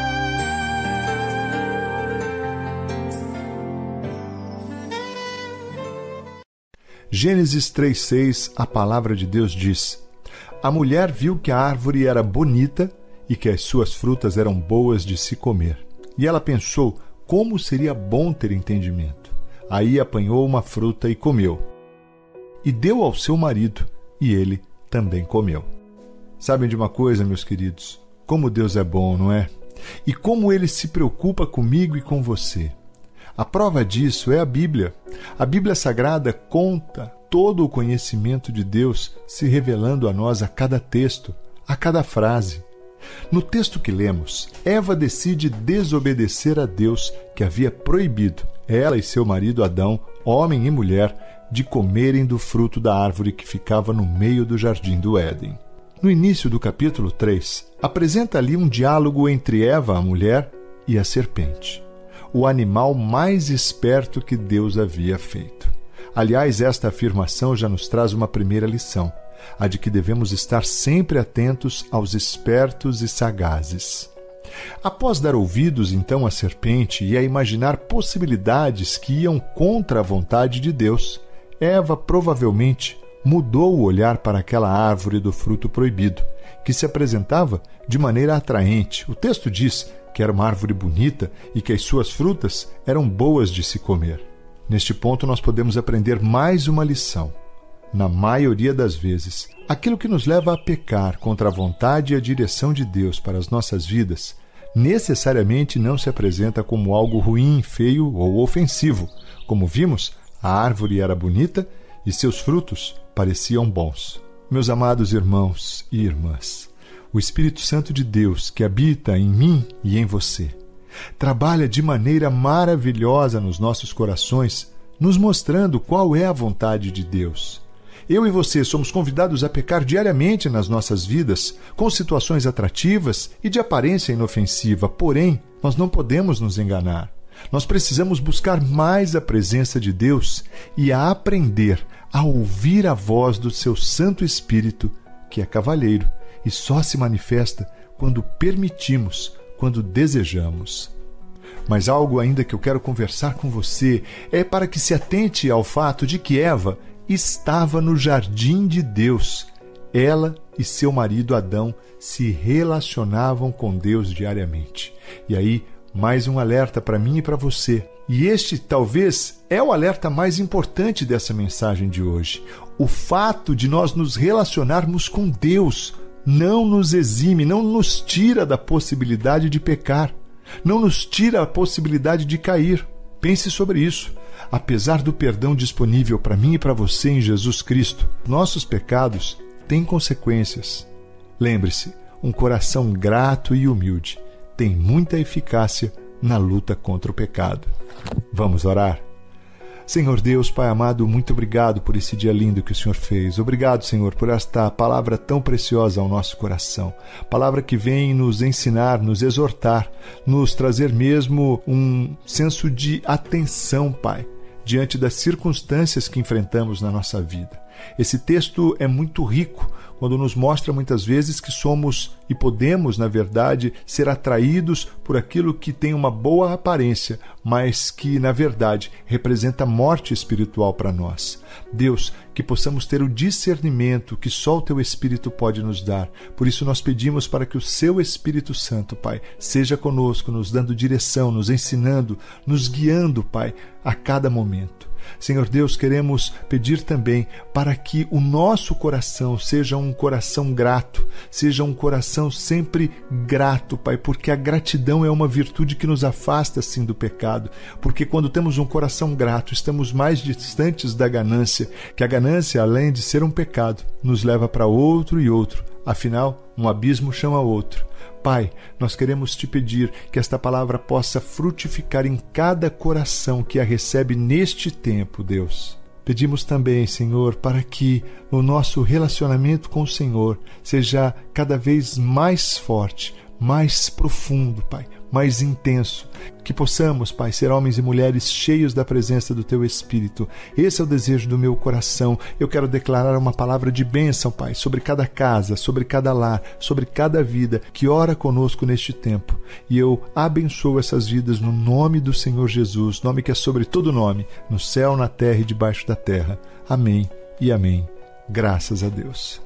Gênesis 3,6, a palavra de Deus diz: A mulher viu que a árvore era bonita e que as suas frutas eram boas de se comer. E ela pensou como seria bom ter entendimento. Aí apanhou uma fruta e comeu. E deu ao seu marido, e ele também comeu. Sabem de uma coisa, meus queridos? Como Deus é bom, não é? E como ele se preocupa comigo e com você. A prova disso é a Bíblia. A Bíblia Sagrada conta todo o conhecimento de Deus se revelando a nós a cada texto, a cada frase. No texto que lemos, Eva decide desobedecer a Deus que havia proibido ela e seu marido Adão, homem e mulher, de comerem do fruto da árvore que ficava no meio do jardim do Éden. No início do capítulo 3, apresenta ali um diálogo entre Eva, a mulher, e a serpente, o animal mais esperto que Deus havia feito. Aliás, esta afirmação já nos traz uma primeira lição, a de que devemos estar sempre atentos aos espertos e sagazes. Após dar ouvidos então à serpente e a imaginar possibilidades que iam contra a vontade de Deus, Eva provavelmente mudou o olhar para aquela árvore do fruto proibido, que se apresentava de maneira atraente. O texto diz que era uma árvore bonita e que as suas frutas eram boas de se comer. Neste ponto, nós podemos aprender mais uma lição. Na maioria das vezes, aquilo que nos leva a pecar contra a vontade e a direção de Deus para as nossas vidas necessariamente não se apresenta como algo ruim, feio ou ofensivo. Como vimos, a árvore era bonita e seus frutos pareciam bons. Meus amados irmãos e irmãs, o Espírito Santo de Deus que habita em mim e em você trabalha de maneira maravilhosa nos nossos corações, nos mostrando qual é a vontade de Deus. Eu e você somos convidados a pecar diariamente nas nossas vidas, com situações atrativas e de aparência inofensiva, porém, nós não podemos nos enganar. Nós precisamos buscar mais a presença de Deus e a aprender a ouvir a voz do seu Santo Espírito, que é cavalheiro e só se manifesta quando permitimos, quando desejamos. Mas algo ainda que eu quero conversar com você é para que se atente ao fato de que Eva estava no jardim de Deus. Ela e seu marido Adão se relacionavam com Deus diariamente. E aí, mais um alerta para mim e para você. E este talvez é o alerta mais importante dessa mensagem de hoje. O fato de nós nos relacionarmos com Deus não nos exime, não nos tira da possibilidade de pecar, não nos tira a possibilidade de cair. Pense sobre isso apesar do perdão disponível para mim e para você em Jesus Cristo, nossos pecados têm consequências. Lembre-se, um coração grato e humilde tem muita eficácia na luta contra o pecado. Vamos orar? Senhor Deus, Pai amado, muito obrigado por esse dia lindo que o Senhor fez. Obrigado, Senhor, por esta palavra tão preciosa ao nosso coração. Palavra que vem nos ensinar, nos exortar, nos trazer mesmo um senso de atenção, Pai diante das circunstâncias que enfrentamos na nossa vida. Esse texto é muito rico quando nos mostra muitas vezes que somos e podemos, na verdade, ser atraídos por aquilo que tem uma boa aparência, mas que, na verdade, representa morte espiritual para nós. Deus, que possamos ter o discernimento que só o Teu Espírito pode nos dar. Por isso, nós pedimos para que o Seu Espírito Santo, Pai, seja conosco, nos dando direção, nos ensinando, nos guiando, Pai, a cada momento. Senhor Deus, queremos pedir também para que o nosso coração seja um coração grato, seja um coração sempre grato, Pai, porque a gratidão é uma virtude que nos afasta sim do pecado, porque quando temos um coração grato, estamos mais distantes da ganância, que a ganância, além de ser um pecado, nos leva para outro e outro. Afinal, um abismo chama outro. Pai, nós queremos te pedir que esta palavra possa frutificar em cada coração que a recebe neste tempo, Deus. Pedimos também, Senhor, para que o nosso relacionamento com o Senhor seja cada vez mais forte, mais profundo, Pai, mais intenso. Que possamos, Pai, ser homens e mulheres cheios da presença do Teu Espírito. Esse é o desejo do meu coração. Eu quero declarar uma palavra de bênção, Pai, sobre cada casa, sobre cada lar, sobre cada vida que ora conosco neste tempo. E eu abençoo essas vidas no nome do Senhor Jesus, nome que é sobre todo nome, no céu, na terra e debaixo da terra. Amém e amém. Graças a Deus.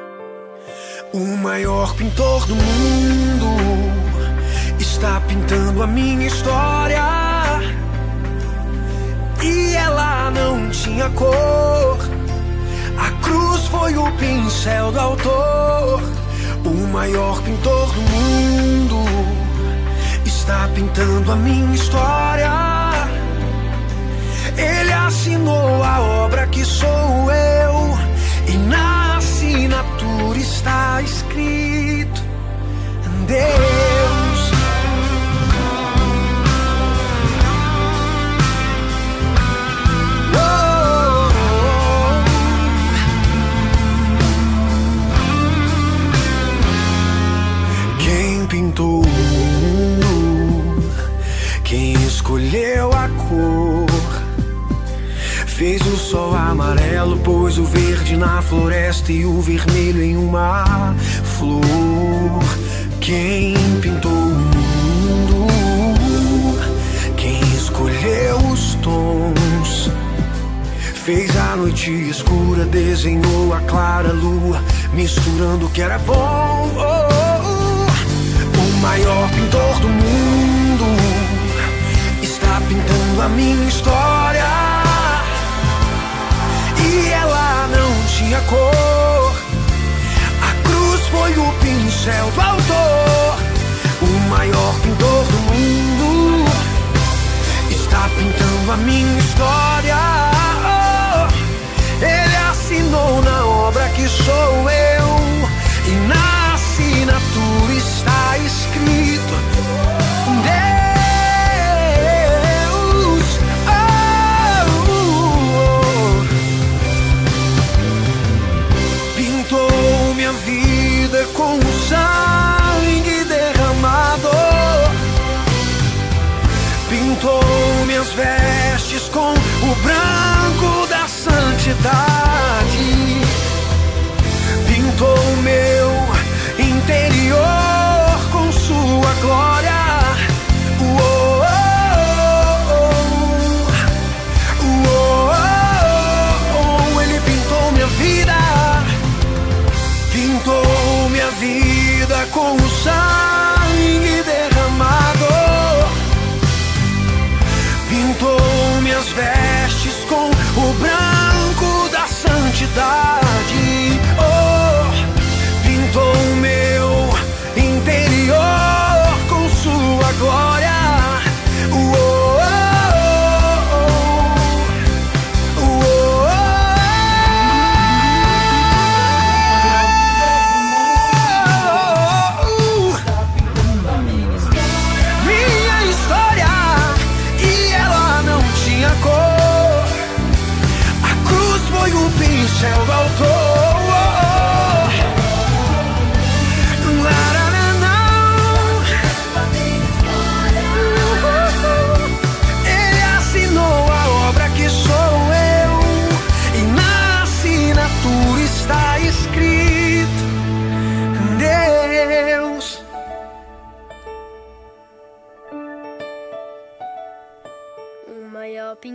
O maior pintor do mundo está pintando a minha história. E ela não tinha cor. A cruz foi o pincel do autor. O maior pintor do mundo está pintando a minha história. Ele assinou a obra que sou eu. E na assinatura está escrito Deus. Quem pintou o mundo? Quem escolheu a cor? Fez o sol amarelo, pôs o verde na floresta e o vermelho em uma flor. Quem pintou o mundo? Quem escolheu os tons? Fez a noite escura, desenhou a clara lua, misturando o que era bom. Oh, oh, oh. O maior pintor do mundo está pintando a minha história e ela não tinha cor. A cruz foi o pincel do autor, o maior pintor do mundo. Está pintando a minha história. Ele assinou na obra que sou eu, e na assinatura está escrito. quantidade pintou o meu interior com sua glória.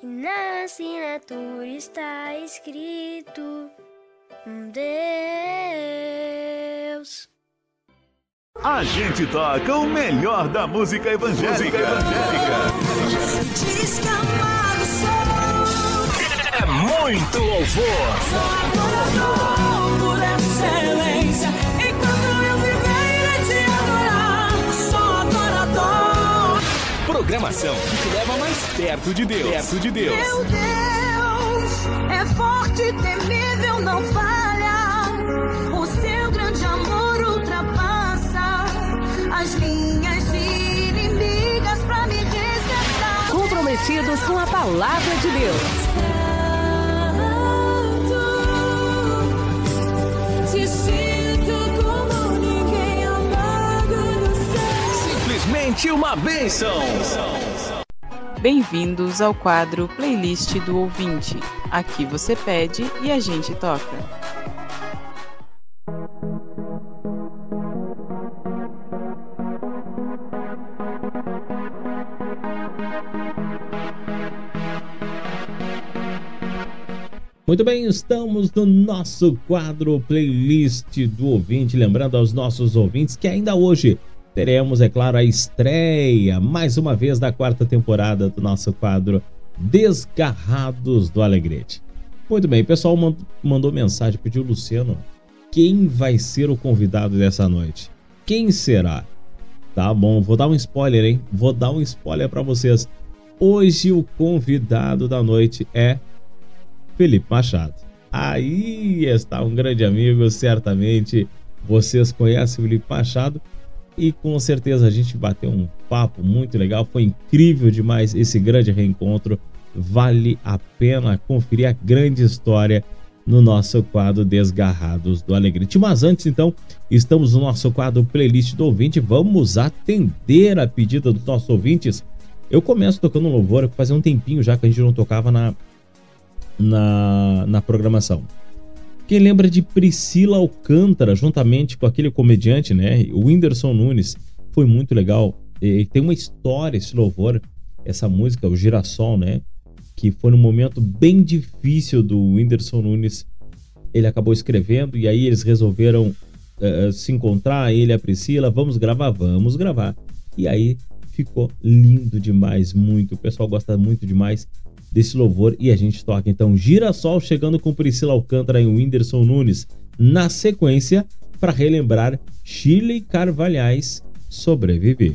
E na assinatura está escrito Deus. A gente toca o melhor da música evangélica. Amado sou. É muito louvor. Programação que te leva mais perto de Deus. Perto de Deus. Meu Deus é forte, temível, não falha. O seu grande amor ultrapassa as minhas inimigas pra me resgatar. Comprometidos com a palavra de Deus. Simplesmente uma bênção. Bem-vindos ao quadro Playlist do Ouvinte. Aqui você pede e a gente toca. Muito bem, estamos no nosso quadro playlist do ouvinte. Lembrando aos nossos ouvintes que ainda hoje teremos, é claro, a estreia mais uma vez da quarta temporada do nosso quadro Desgarrados do Alegrete. Muito bem, pessoal man- mandou mensagem, pediu Luciano, quem vai ser o convidado dessa noite? Quem será? Tá bom, vou dar um spoiler, hein? Vou dar um spoiler para vocês. Hoje o convidado da noite é Felipe Machado. Aí está um grande amigo, certamente vocês conhecem o Felipe Machado e com certeza a gente bateu um papo muito legal, foi incrível demais esse grande reencontro. Vale a pena conferir a grande história no nosso quadro Desgarrados do Alegrete. Mas antes, então, estamos no nosso quadro Playlist do Ouvinte. Vamos atender a pedida dos nossos ouvintes. Eu começo tocando um louvor, fazia um tempinho já que a gente não tocava na, na, na programação. Quem lembra de Priscila Alcântara, juntamente com aquele comediante, né? O Whindersson Nunes. Foi muito legal. E tem uma história esse louvor, essa música, o Girassol, né? Que foi num momento bem difícil do Whindersson Nunes. Ele acabou escrevendo e aí eles resolveram eh, se encontrar, ele e a Priscila. Vamos gravar? Vamos gravar. E aí ficou lindo demais, muito. O pessoal gosta muito demais desse louvor e a gente toca então Girassol chegando com Priscila Alcântara e Whindersson Nunes. Na sequência, para relembrar Chile Carvalhais sobreviver.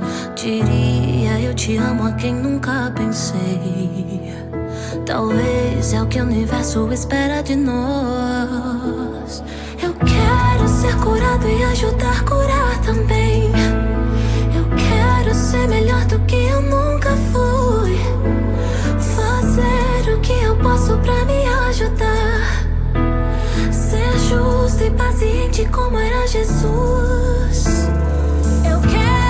Diria eu te amo a quem nunca pensei. Talvez é o que o universo espera de nós. Eu quero ser curado e ajudar a curar também. Eu quero ser melhor do que eu nunca fui. Fazer o que eu posso pra me ajudar. Ser justo e paciente como era Jesus. Eu quero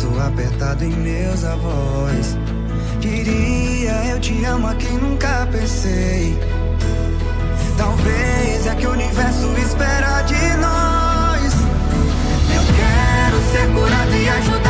abraço apertado em meus avós. Queria eu te amo a quem nunca pensei. Talvez é que o universo espera de nós. Eu quero ser curado e ajudar.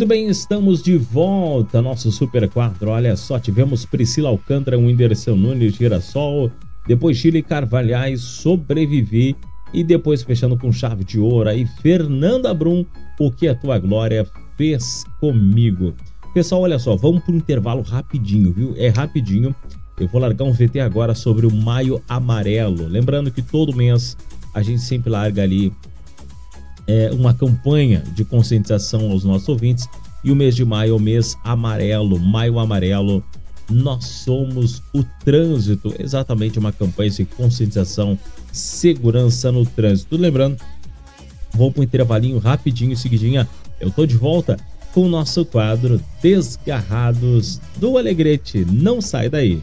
Muito bem, estamos de volta. Nosso super quadro. Olha só, tivemos Priscila Alcântara, Whindersson Nunes, Girassol, depois Chile Carvalhais, Sobrevivi e depois fechando com chave de ouro aí, Fernanda Brum, O que a tua glória fez comigo. Pessoal, olha só, vamos para um intervalo rapidinho, viu? É rapidinho. Eu vou largar um VT agora sobre o Maio Amarelo. Lembrando que todo mês a gente sempre larga ali é, uma campanha de conscientização aos nossos ouvintes. E o mês de maio é o mês amarelo, Maio Amarelo. Nós somos o trânsito, exatamente uma campanha de conscientização, segurança no trânsito. Lembrando, vou para um intervalinho rapidinho, seguidinha. Eu tô de volta com o nosso quadro Desgarrados do Alegrete. Não sai daí.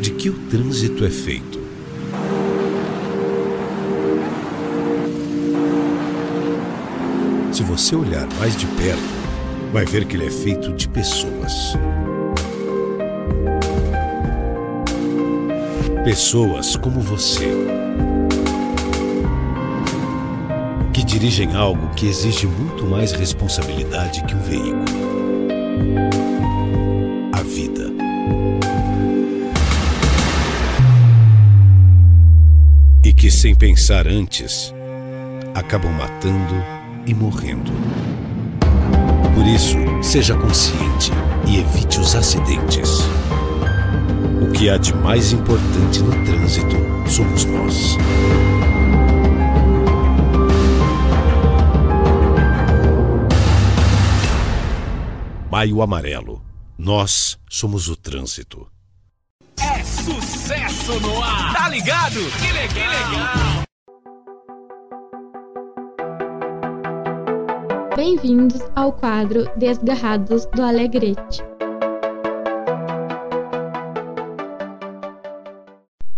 De que o trânsito é feito? Se você olhar mais de perto, vai ver que ele é feito de pessoas. Pessoas como você. Que dirigem algo que exige muito mais responsabilidade que um veículo. A vida. E que, sem pensar antes, acabam matando e morrendo. Por isso, seja consciente e evite os acidentes. O que há de mais importante no trânsito somos nós. Maio Amarelo. Nós somos o trânsito. É sucesso no ar! Tá ligado? Que legal! Que legal. Bem-vindos ao quadro Desgarrados do Alegrete.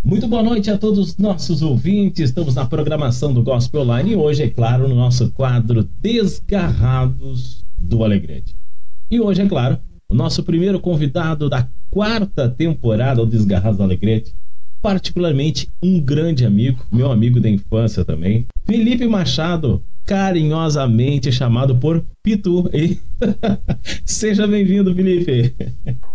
Muito boa noite a todos os nossos ouvintes. Estamos na programação do Gospel Online e hoje, é claro, no nosso quadro Desgarrados do Alegrete. E hoje, é claro, o nosso primeiro convidado da quarta temporada do Desgarrados do Alegrete, particularmente um grande amigo, meu amigo da infância também, Felipe Machado, carinhosamente chamado por Pitu. E... Seja bem-vindo, Felipe.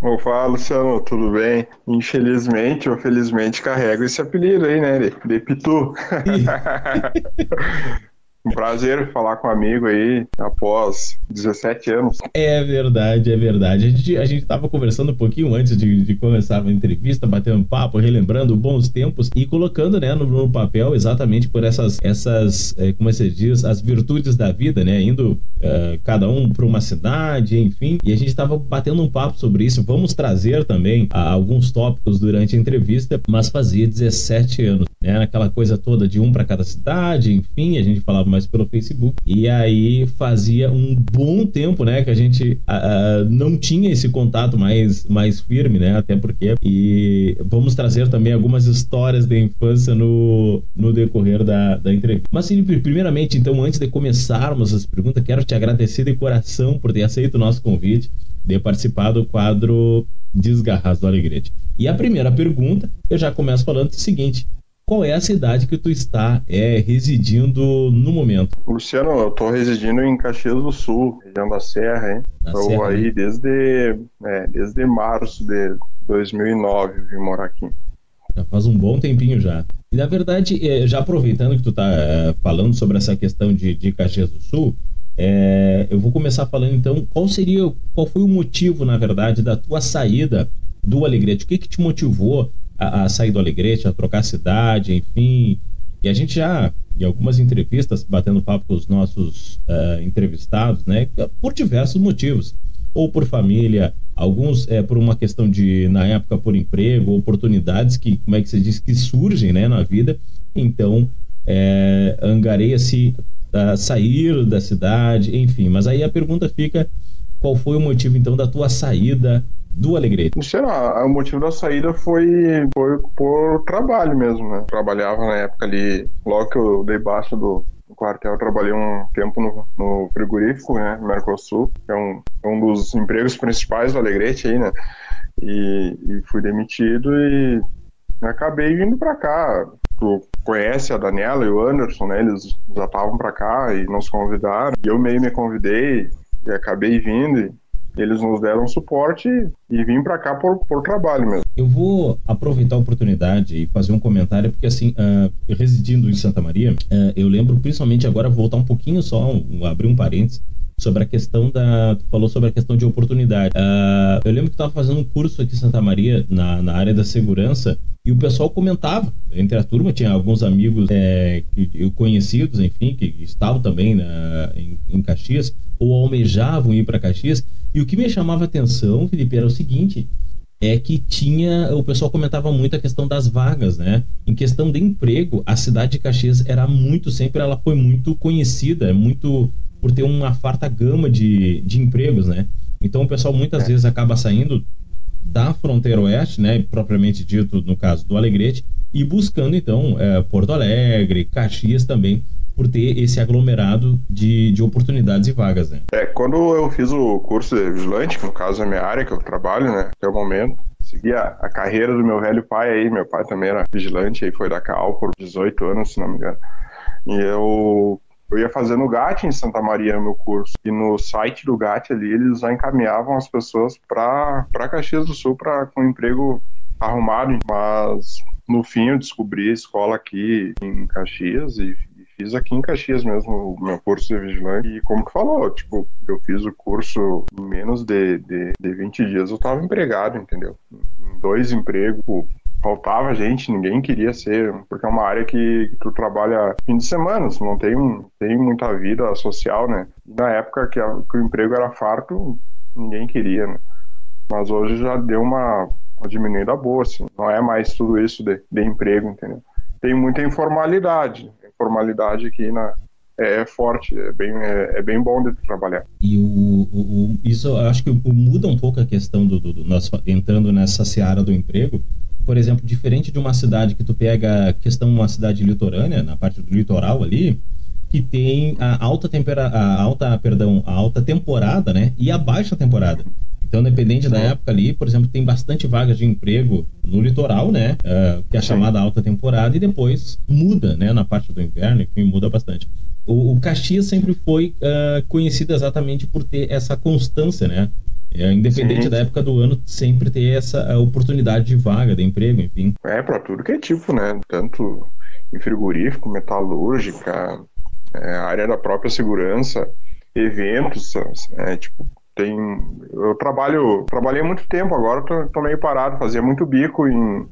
Opa, Luciano, tudo bem? Infelizmente ou felizmente carrego esse apelido aí, né? De, de Pitu. Um prazer falar com um amigo aí após 17 anos. É verdade, é verdade. A gente, a gente tava conversando um pouquinho antes de, de começar a entrevista, batendo papo, relembrando bons tempos e colocando né, no, no papel exatamente por essas, essas é, como você diz, as virtudes da vida, né? Indo uh, cada um para uma cidade, enfim. E a gente tava batendo um papo sobre isso. Vamos trazer também uh, alguns tópicos durante a entrevista, mas fazia 17 anos, né? Aquela coisa toda de um para cada cidade, enfim, a gente falava mais pelo Facebook. E aí fazia um bom tempo, né, que a gente uh, não tinha esse contato mais, mais firme, né, até porque. E vamos trazer também algumas histórias da infância no, no decorrer da, da entrevista. Mas, Felipe, primeiramente, então, antes de começarmos as perguntas, quero te agradecer de coração por ter aceito o nosso convite de participar do quadro Desgarrados do Alegrete. E a primeira pergunta, eu já começo falando o seguinte: qual é a cidade que tu está é, residindo no momento? Luciano, eu estou residindo em Caxias do Sul, região da Serra, hein? Estou aí né? desde, é, desde março de 2009, vim morar aqui. Já faz um bom tempinho já. E na verdade, é, já aproveitando que tu está é, falando sobre essa questão de, de Caxias do Sul, é, eu vou começar falando então qual seria, qual foi o motivo, na verdade, da tua saída do Alegrete? O que, que te motivou a, a sair do Alegrete, a trocar cidade, enfim. E a gente já, em algumas entrevistas, batendo papo com os nossos uh, entrevistados, né, por diversos motivos. Ou por família, alguns é por uma questão de, na época, por emprego, oportunidades que, como é que se diz, que surgem né, na vida. Então, é, angareia-se a sair da cidade, enfim. Mas aí a pergunta fica: qual foi o motivo, então, da tua saída do Alegrete? Sei lá, o motivo da saída foi, foi por trabalho mesmo, né? Trabalhava na época ali, logo que eu dei baixa do, quartel, eu trabalhei um tempo no, no frigorífico, né, Mercosul, que é um, é um dos empregos principais do Alegrete aí, né, e, e fui demitido e acabei vindo para cá. tu conhece a Daniela e o Anderson, né? Eles já estavam para cá e nos convidaram. E eu meio me convidei e acabei vindo. E eles nos deram suporte e vim para cá por, por trabalho mesmo. Eu vou aproveitar a oportunidade e fazer um comentário, porque assim, uh, residindo em Santa Maria, uh, eu lembro principalmente agora, voltar um pouquinho só, um, abrir um parênteses, sobre a questão da. Tu falou sobre a questão de oportunidade. Uh, eu lembro que estava fazendo um curso aqui em Santa Maria, na, na área da segurança, e o pessoal comentava. Entre a turma, tinha alguns amigos é, conhecidos, enfim, que estavam também na, em, em Caxias, ou almejavam ir para Caxias. E o que me chamava atenção, Felipe, era o seguinte: é que tinha. O pessoal comentava muito a questão das vagas, né? Em questão de emprego, a cidade de Caxias era muito, sempre ela foi muito conhecida, muito por ter uma farta gama de, de empregos, né? Então o pessoal muitas é. vezes acaba saindo da fronteira oeste, né? Propriamente dito, no caso do Alegrete, e buscando então é, Porto Alegre, Caxias também, por ter esse aglomerado de, de oportunidades e vagas, né? É, quando eu fiz o curso de vigilante, que no caso é a minha área que eu trabalho, né, até o momento, segui a, a, carreira do meu velho pai aí, meu pai também era vigilante, aí foi da CAL por 18 anos, se não me engano. E eu eu ia fazer no GAT em Santa Maria meu curso e no site do GAT ali eles já encaminhavam as pessoas para Caxias do Sul para com emprego arrumado, mas no fim eu descobri a escola aqui em Caxias e fiz aqui em Caxias mesmo o meu curso de vigilante. E como que falou, tipo, eu fiz o curso em menos de, de, de 20 dias, eu estava empregado, entendeu? Em dois empregos, faltava gente, ninguém queria ser, porque é uma área que, que tu trabalha fim de semana, não tem, tem muita vida social, né? Na época que, a, que o emprego era farto, ninguém queria, né? Mas hoje já deu uma, uma diminuída boa, assim. Não é mais tudo isso de, de emprego, entendeu? Tem muita informalidade formalidade aqui na, é, é, forte, é bem, é, é, bem bom de trabalhar. E o, o, o isso acho que muda um pouco a questão do, do, do nós entrando nessa seara do emprego. Por exemplo, diferente de uma cidade que tu pega questão uma cidade litorânea, na parte do litoral ali, que tem a alta tempera, a alta, perdão, a alta temporada, né? E a baixa temporada. Então, dependente da época ali, por exemplo, tem bastante vagas de emprego no litoral, né? Uh, que é a chamada alta temporada, e depois muda, né? Na parte do inverno, enfim, muda bastante. O, o Caxias sempre foi uh, conhecido exatamente por ter essa constância, né? É, independente Sim. da época do ano, sempre ter essa oportunidade de vaga, de emprego, enfim. É, para tudo que é tipo, né? Tanto em frigorífico, metalúrgica, é, área da própria segurança, eventos, é, tipo, tem eu trabalho trabalhei muito tempo agora tô, tô meio parado fazia muito bico em,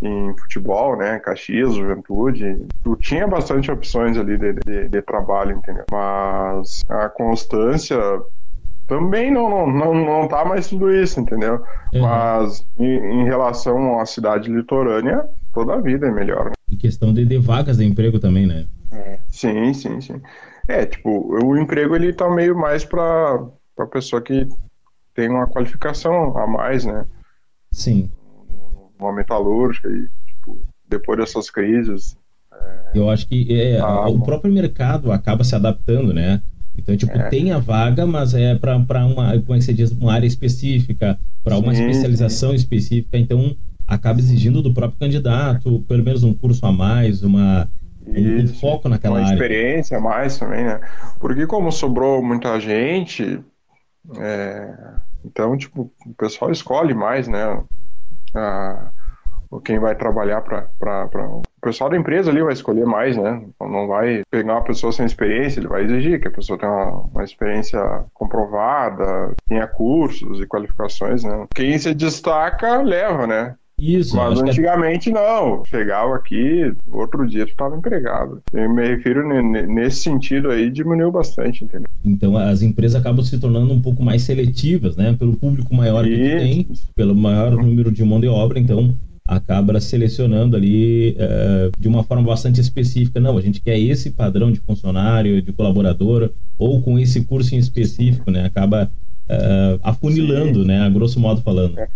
em futebol né Caxias Juventude tu tinha bastante opções ali de, de, de trabalho entendeu mas a constância também não, não, não, não tá mais tudo isso, entendeu? Uhum. Mas em, em, relação à cidade litorânea, toda a vida é melhor. E questão de, de vagas de emprego também, né? É. Sim, sim, sim. É, tipo, o emprego ele tá meio mais para para a pessoa que tem uma qualificação a mais, né? Sim. Uma metalúrgica e, tipo, depois dessas crises. É... Eu acho que é, ah, o próprio mercado acaba se adaptando, né? Então, tipo, é. tem a vaga, mas é para uma, como é que diz, uma área específica, para uma sim, especialização sim. específica. Então, acaba exigindo do próprio candidato, pelo menos um curso a mais, uma, um, um foco naquela uma área. Uma experiência a mais também, né? Porque como sobrou muita gente, é, então, tipo, o pessoal escolhe mais, né? A, quem vai trabalhar para. O pessoal da empresa ali vai escolher mais, né? Então, não vai pegar uma pessoa sem experiência, ele vai exigir que a pessoa tenha uma, uma experiência comprovada, tenha cursos e qualificações, né? Quem se destaca, leva, né? Isso. Mas é antigamente não. Chegava aqui, outro dia tu estava empregado. Eu me refiro nesse sentido aí, diminuiu bastante, entendeu? Então as empresas acabam se tornando um pouco mais seletivas, né? Pelo público maior que tem, pelo maior número de mão de obra, então acaba selecionando ali uh, de uma forma bastante específica. Não, a gente quer esse padrão de funcionário, de colaborador, ou com esse curso em específico, né? Acaba uh, afunilando, Sim. né? A grosso modo falando. É.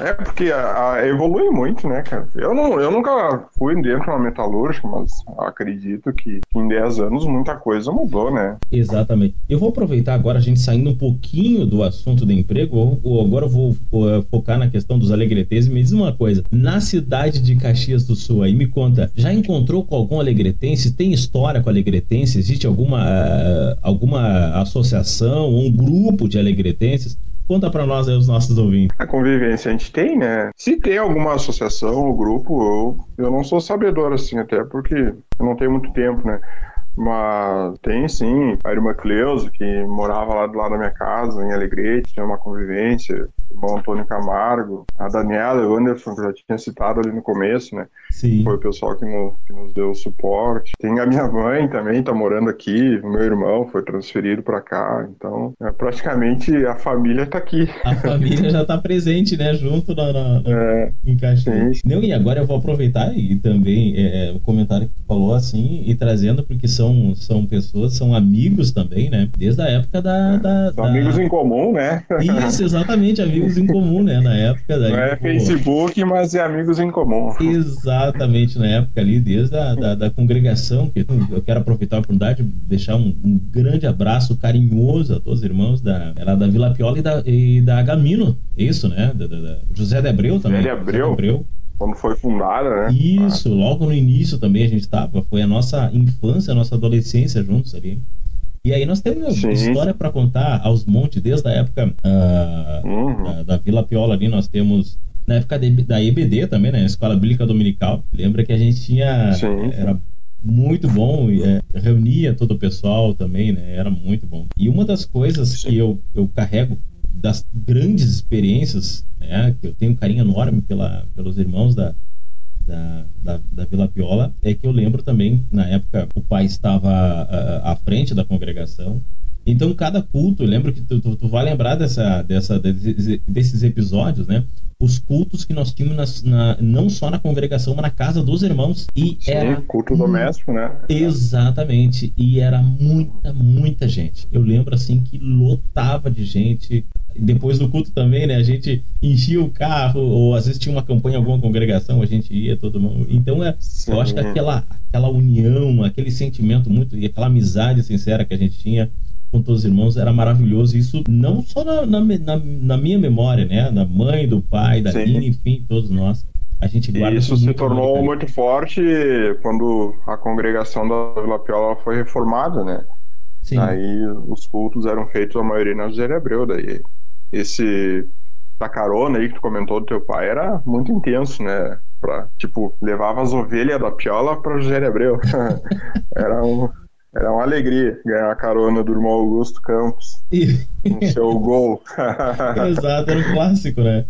É porque a, a- evolui muito, né, cara? Eu, não, eu nunca fui dentro de uma metalúrgica, mas acredito que em 10 anos muita coisa mudou, né? Exatamente. Eu vou aproveitar agora, a gente saindo um pouquinho do assunto do emprego, ou- ou agora eu vou eh, focar na questão dos alegretenses. Me diz uma coisa, na cidade de Caxias do Sul aí, me conta, já encontrou com algum alegretense? Tem história com alegretense? Existe alguma, eh, alguma associação, um grupo de alegretenses? Conta pra nós aí, os nossos ouvintes. A convivência a gente tem, né? Se tem alguma associação ou grupo, eu, eu não sou sabedor assim, até porque eu não tenho muito tempo, né? Mas tem sim, a irmã Cleusa, que morava lá do lado da minha casa, em Alegrete, tinha uma convivência, o irmão Antônio Camargo, a Daniela, o Anderson, que eu já tinha citado ali no começo, né? Sim. Foi o pessoal que, no- que nos deu suporte. Tem a minha mãe também, tá morando aqui, o meu irmão foi transferido pra cá, então é, praticamente a família tá aqui. A família já tá presente, né? Junto na, na- na- em Caxias. Não, e agora eu vou aproveitar e também é, o comentário que tu falou assim e trazendo, porque são, são pessoas, são amigos também, né? Desde a época da. da, São da- amigos em comum, né? Isso, exatamente, amigos em comum, né? Na época daí. Não é Facebook, mas é amigos em comum. Exatamente, na época ali, desde a da, da congregação, que eu quero aproveitar a oportunidade de deixar um, um grande abraço carinhoso a todos os irmãos da, era da Vila Piola e da, e da Gamino, isso, né? Da, da- da- José de Abreu também. José de Abreu. Abreu. Quando foi fundada, né? Isso, logo no início também a gente estava. Foi a nossa infância, a nossa adolescência juntos ali. E aí nós temos Sim. história para contar aos montes, desde a época ah, Uhum. da, da Vila Piola ali, nós temos. Na época de- da EBD também, né? Escola Bíblica Dominical. Lembra que a gente tinha. Era muito bom, e, é, reunia todo o pessoal também, né? Era muito bom. E uma das coisas que eu, eu carrego das grandes experiências, né? Que eu tenho um carinho enorme pela, pelos irmãos da, da, da, da Vila Piola é que eu lembro também, na época, o pai estava ah, à frente da congregação. Então, cada culto, eu lembro que tu, tu, tu vai lembrar dessa, dessa, desses, episódios, né? Os cultos que nós tínhamos nas- na, não só na congregação, mas na casa dos irmãos. E Sim, era culto doméstico, né? Exatamente. E era muita, muita gente. Eu lembro assim que lotava de gente. Depois do culto também, né? A gente enchia o carro, ou às vezes tinha uma campanha em alguma congregação, a gente ia, todo mundo. Então é, eu acho que aquela, aquela união, aquele sentimento muito, e aquela amizade sincera que a gente tinha com todos os irmãos era maravilhoso. Isso não só na, na, na- minha memória, né? Da mãe, do pai, da. Nina, enfim, todos nós. A gente E guarda isso com se muito tornou carinho. muito forte quando a congregação da Vila Piola foi reformada, né? Sim. Aí os cultos eram feitos a maioria na José Abreu, daí esse da carona aí que tu comentou do teu pai era muito intenso, né? Pra, tipo, levava as ovelhas da Piola pra José Abreu. era, um, era uma alegria ganhar a carona do irmão Augusto Campos no seu gol. Exato, era um clássico, né?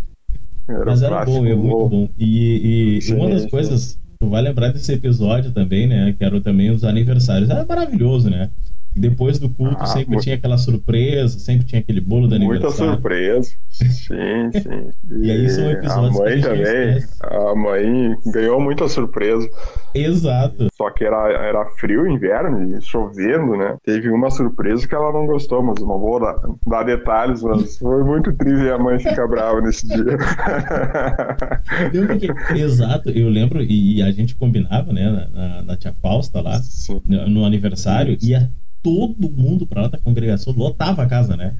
Era Mas era clássico bom, é muito gol. bom. E, e uma das coisas, tu vai lembrar desse episódio também, né? Que eram também os aniversários. Era maravilhoso, né? E depois do culto Ah, sempre muito- tinha aquela surpresa, sempre tinha aquele bolo Muita aniversário. surpresa. Sim, sim. E aí são a episódios a mãe também. A mãe ganhou muita surpresa. Exato. Só que era, era frio, inverno e chovendo, né? Teve uma surpresa que ela não gostou, mas não vou dar, dar detalhes, mas foi muito triste e a mãe ficar brava nesse dia. Porque- Exato, eu lembro, e, e a gente combinava, né, na, na, na Tia Fausta lá, no, no aniversário, ia todo mundo pra lá da congregação, lotava a casa, né?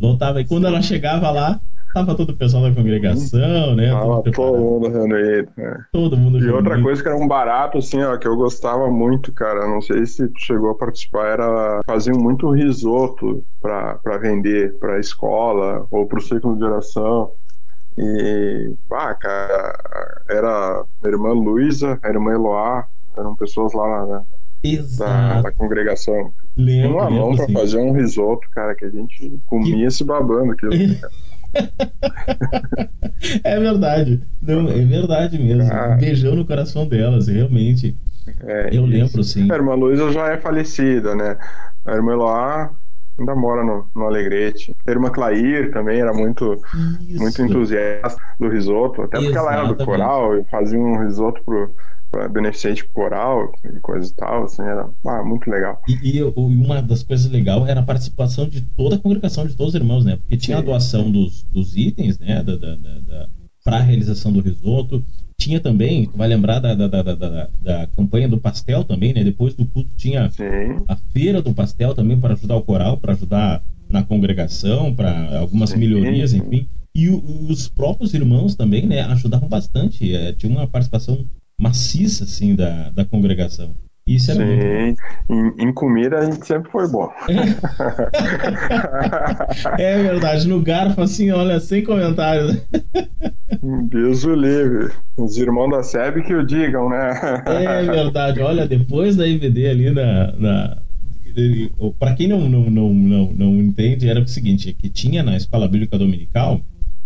Lotava, e quando ela chegava lá, tava todo o pessoal da congregação, né? Tava tudo todo mundo reunido. né? Todo mundo E outra reunido. coisa que era um barato, assim, ó, que eu gostava muito, cara, não sei se tu chegou a participar, era faziam muito risoto pra, pra vender pra escola ou pro ciclo de oração. E, ah, cara, era a irmã Luísa, a irmã Eloá, eram pessoas lá na, da, da congregação. Lembro, uma mão lembro, pra sim. fazer um risoto, cara, que a gente comia se babando aquilo. cara. É verdade. Não, é verdade mesmo. Ah. Beijão no coração delas, realmente. É, Eu isso. lembro, sim. A irmã Luísa já é falecida, né? A irmã Eloá ainda mora no, no Alegrete. A irmã Clair também era muito, muito entusiasta do risoto, até porque ela era do coral e fazia um risoto pro, pra beneficente pro coral coisa e tal, assim, era ah, muito legal. E, e uma das coisas legais era a participação de toda a congregação, de todos os irmãos, né? Porque tinha a doação dos, dos itens, né? Da, da, da- para a realização do risoto. Tinha também, tu vai lembrar da, da, da, da, da campanha do pastel também, né? Depois do culto tinha Sim. a feira do pastel também para ajudar o coral, para ajudar na congregação, para algumas Sim. melhorias, enfim. E os próprios irmãos também, né, ajudavam bastante. É, tinha uma participação maciça, assim, da, da congregação. Isso era bom. Sim. Em, em comida a gente sempre foi bom. É verdade, no garfo, assim, olha, sem comentários. Deus o livre. Os irmãos da SEB que o digam, né? É verdade, olha, depois da IVD ali na. na para quem não, não, não, não, não entende, era o seguinte: é que tinha na escola bíblica dominical,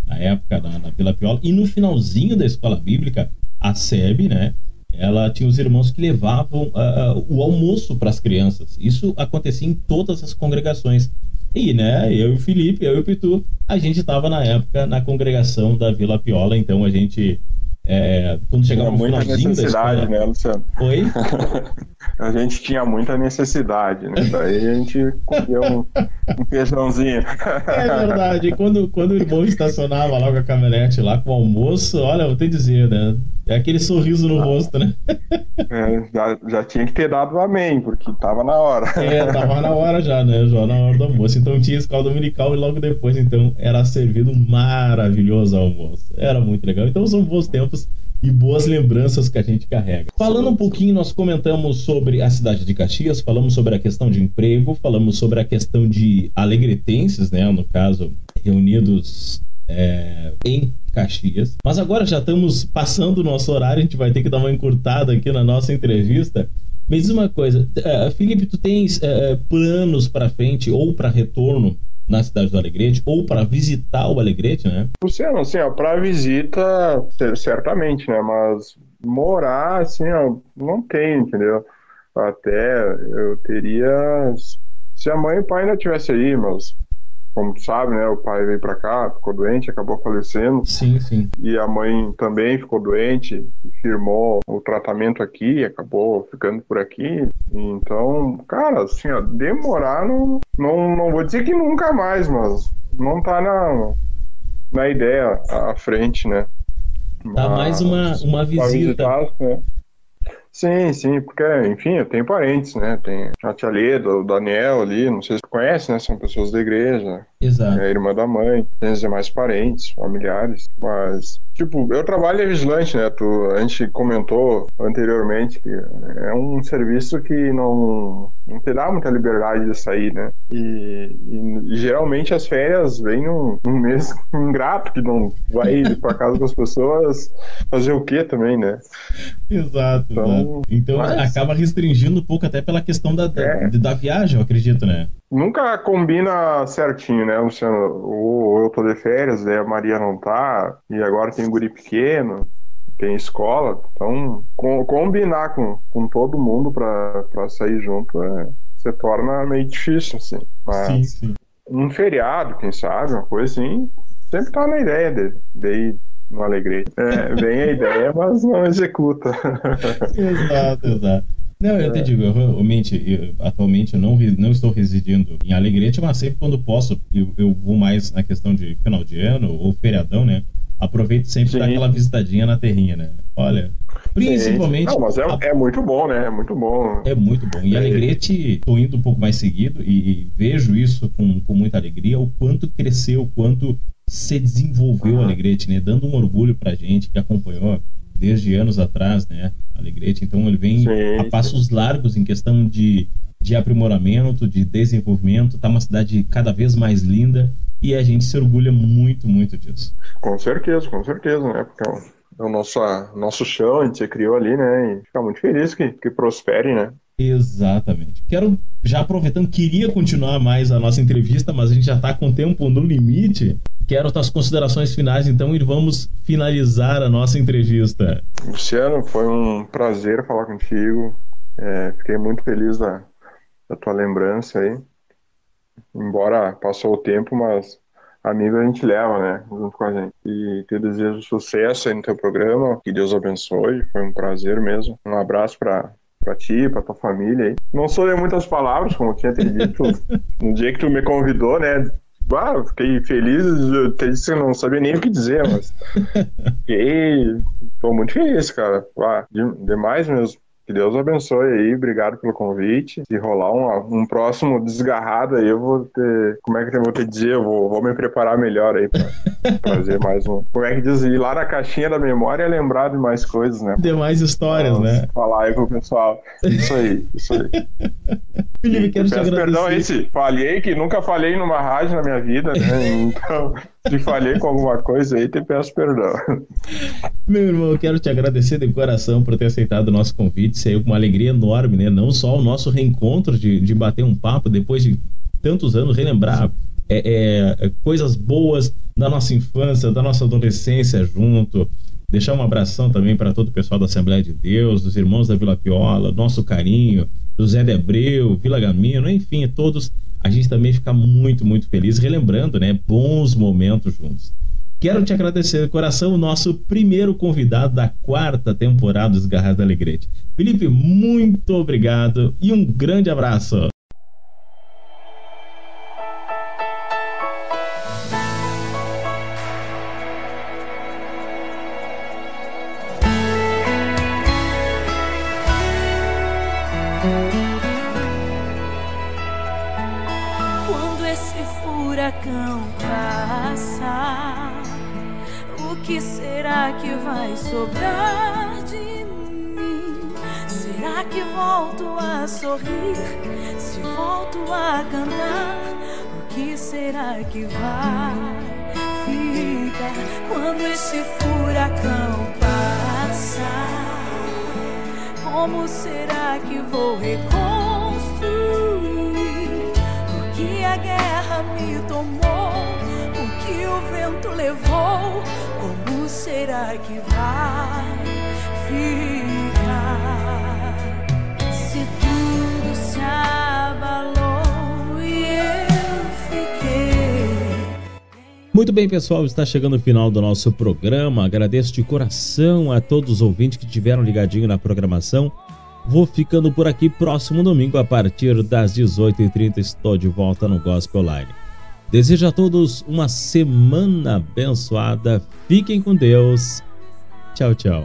na época, na, na Vila Piola, e no finalzinho da escola bíblica, a SEB, né? Ela tinha os irmãos que levavam ah, o almoço para as crianças. Isso acontecia em todas as congregações. E, né, eu e o Felipe, eu e o Pitu, a gente estava na época na congregação da Vila Piola, então a gente, é, quando chegava Tinha muita necessidade, né, Luciano? Oi? A gente tinha muita necessidade, né? Daí a gente comia um, um feijãozinho. É verdade. Quando, quando o irmão estacionava lá com a caminhonete lá com o almoço, olha, eu vou te dizer, né? É aquele sorriso no rosto, né? É, já, já tinha que ter dado o amém, porque tava na hora. É, tava na hora já, né? Já na hora do almoço. Então tinha escola dominical e logo depois, então, era servido um maravilhoso almoço. Era muito legal. Então são bons tempos e boas lembranças que a gente carrega. Falando um pouquinho, nós comentamos sobre a cidade de Caxias, falamos sobre a questão de emprego, falamos sobre a questão de alegretenses, né? No caso, reunidos é, em Caxias. Mas agora já estamos passando o nosso horário, a gente vai ter que dar uma encurtada aqui na nossa entrevista. Me diz uma coisa, eh, Felipe, tu tens eh, planos para frente ou para retorno na cidade do Alegrete ou para visitar o Alegrete, né? Luciano, assim, ó, pra visita, cer- certamente, né? Mas morar, assim, ó, não tem, entendeu? Até eu teria. Se a mãe e o pai ainda tivessem aí, mas como tu sabe, né? O pai veio pra cá, ficou doente, acabou falecendo. Sim, sim. E a mãe também ficou doente firmou o tratamento aqui, acabou ficando por aqui. Então, cara, assim, ó, demorar não, não, não vou dizer que nunca mais, mas não tá na, na ideia à frente, né? Dá mais uma, uma pra visita. visitar, né? Sim, sim, porque, enfim, eu tenho parentes, né? Tem a tia Leda, o Daniel ali, não sei se você conhece, né? São pessoas da igreja. Exato. É a irmã da mãe, tem os demais parentes, familiares, mas, tipo, eu trabalho de vigilante, né? Tu, a gente comentou anteriormente que é um serviço que não, não te dá muita liberdade de sair, né? E, e- geralmente as férias vêm num, num mês ingrato, que não vai ir pra casa das pessoas fazer o quê também, né? Exato. Então, Então mas- É. acaba restringindo um pouco até pela questão da, da, da viagem, eu acredito, né? Nunca combina certinho, né, Luciano? Ou eu tô de férias, daí a Maria não tá, e agora tem guri pequeno, tem escola. Então, com- combinar com, com todo mundo pra, pra sair junto é, se torna meio difícil, assim. Mas Sim, sim. um feriado, quem sabe, uma coisa assim, sempre tá na ideia dele. Daí no Alegrete. É, vem a ideia, mas não executa. Exato, exato. Não, eu te digo, eu realmente, eu, atualmente eu não, não estou residindo em Alegrete, mas sempre quando posso, eu, eu vou mais na questão de final de ano ou feriadão, né? Aproveito sempre dar aquela visitadinha na terrinha, né? Olha, principalmente. Não, mas é, é muito bom, né? É muito bom. É muito bom. E Alegrete, tô indo um pouco mais seguido e, e vejo isso com, com muita alegria, o quanto cresceu, o quanto se desenvolveu o Alegrete, né? Dando um orgulho pra gente que acompanhou desde anos atrás, né? Alegrete. Então ele vem a passos largos em questão de, de aprimoramento, de desenvolvimento. Tá uma cidade cada vez mais linda e a gente se orgulha muito, muito disso. Com certeza, com certeza, né? Porque é o, é nosso, nosso chão, a gente se criou ali, né? E fica muito feliz que, que prospere, né? Exatamente. Quero, já aproveitando, queria continuar mais a nossa entrevista, mas a gente já está com o tempo no limite. Quero as considerações finais, então, e vamos finalizar a nossa entrevista. Luciano, foi um prazer falar contigo. É, fiquei muito feliz da, da tua lembrança aí. Embora passou o tempo, mas amigo a gente leva, né? Junto com a gente. E te desejo sucesso aí no teu programa. Que Deus abençoe. Foi um prazer mesmo. Um abraço para para ti, para tua família aí. Não sou de muitas palavras, como eu tinha te dito no dia que tu me convidou, né? Ah, fiquei feliz, até disse não sabia nem o que dizer, mas fiquei. Tô muito feliz, cara. Ah, de- demais mesmo. Que Deus abençoe aí, obrigado pelo convite. Se rolar um, um próximo desgarrado aí, eu vou ter. Como é que eu vou te dizer? Eu vou, vou me preparar melhor aí pra trazer mais um. Como é que diz? Ir lá na caixinha da memória e lembrar de mais coisas, né? Demais histórias, né? Falar aí pro pessoal. Isso aí, isso aí. Felipe, quero te Peço perdão aí agradecer. se falhei, que nunca falei numa rádio na minha vida, né? Então, se falhei com alguma coisa aí, te peço perdão. Meu irmão, eu quero te agradecer de coração por ter aceitado o nosso convite. Saiu com uma alegria enorme, né? Não só o nosso reencontro de, de bater um papo depois de tantos anos, relembrar é, é, coisas boas da nossa infância, da nossa adolescência junto. Deixar um abração também para todo o pessoal da Assembleia de Deus, dos irmãos da Vila Piola, nosso carinho, José de Abreu, Vila Gamino, enfim, todos. A gente também fica muito, muito feliz, relembrando, né? Bons momentos juntos. Quero te agradecer de coração, o nosso primeiro convidado da quarta temporada dos Garras da Alegrete. Felipe, muito obrigado e um grande abraço. Como será que vou reconstruir? O que a guerra me tomou, o que o vento levou, como será que vai ficar? Muito bem, pessoal, está chegando o final do nosso programa. Agradeço de coração a todos os ouvintes que tiveram ligadinho na programação. Vou ficando por aqui. Próximo domingo, a partir das 18h30, estou de volta no Gospel Online. Desejo a todos uma semana abençoada. Fiquem com Deus. Tchau, tchau.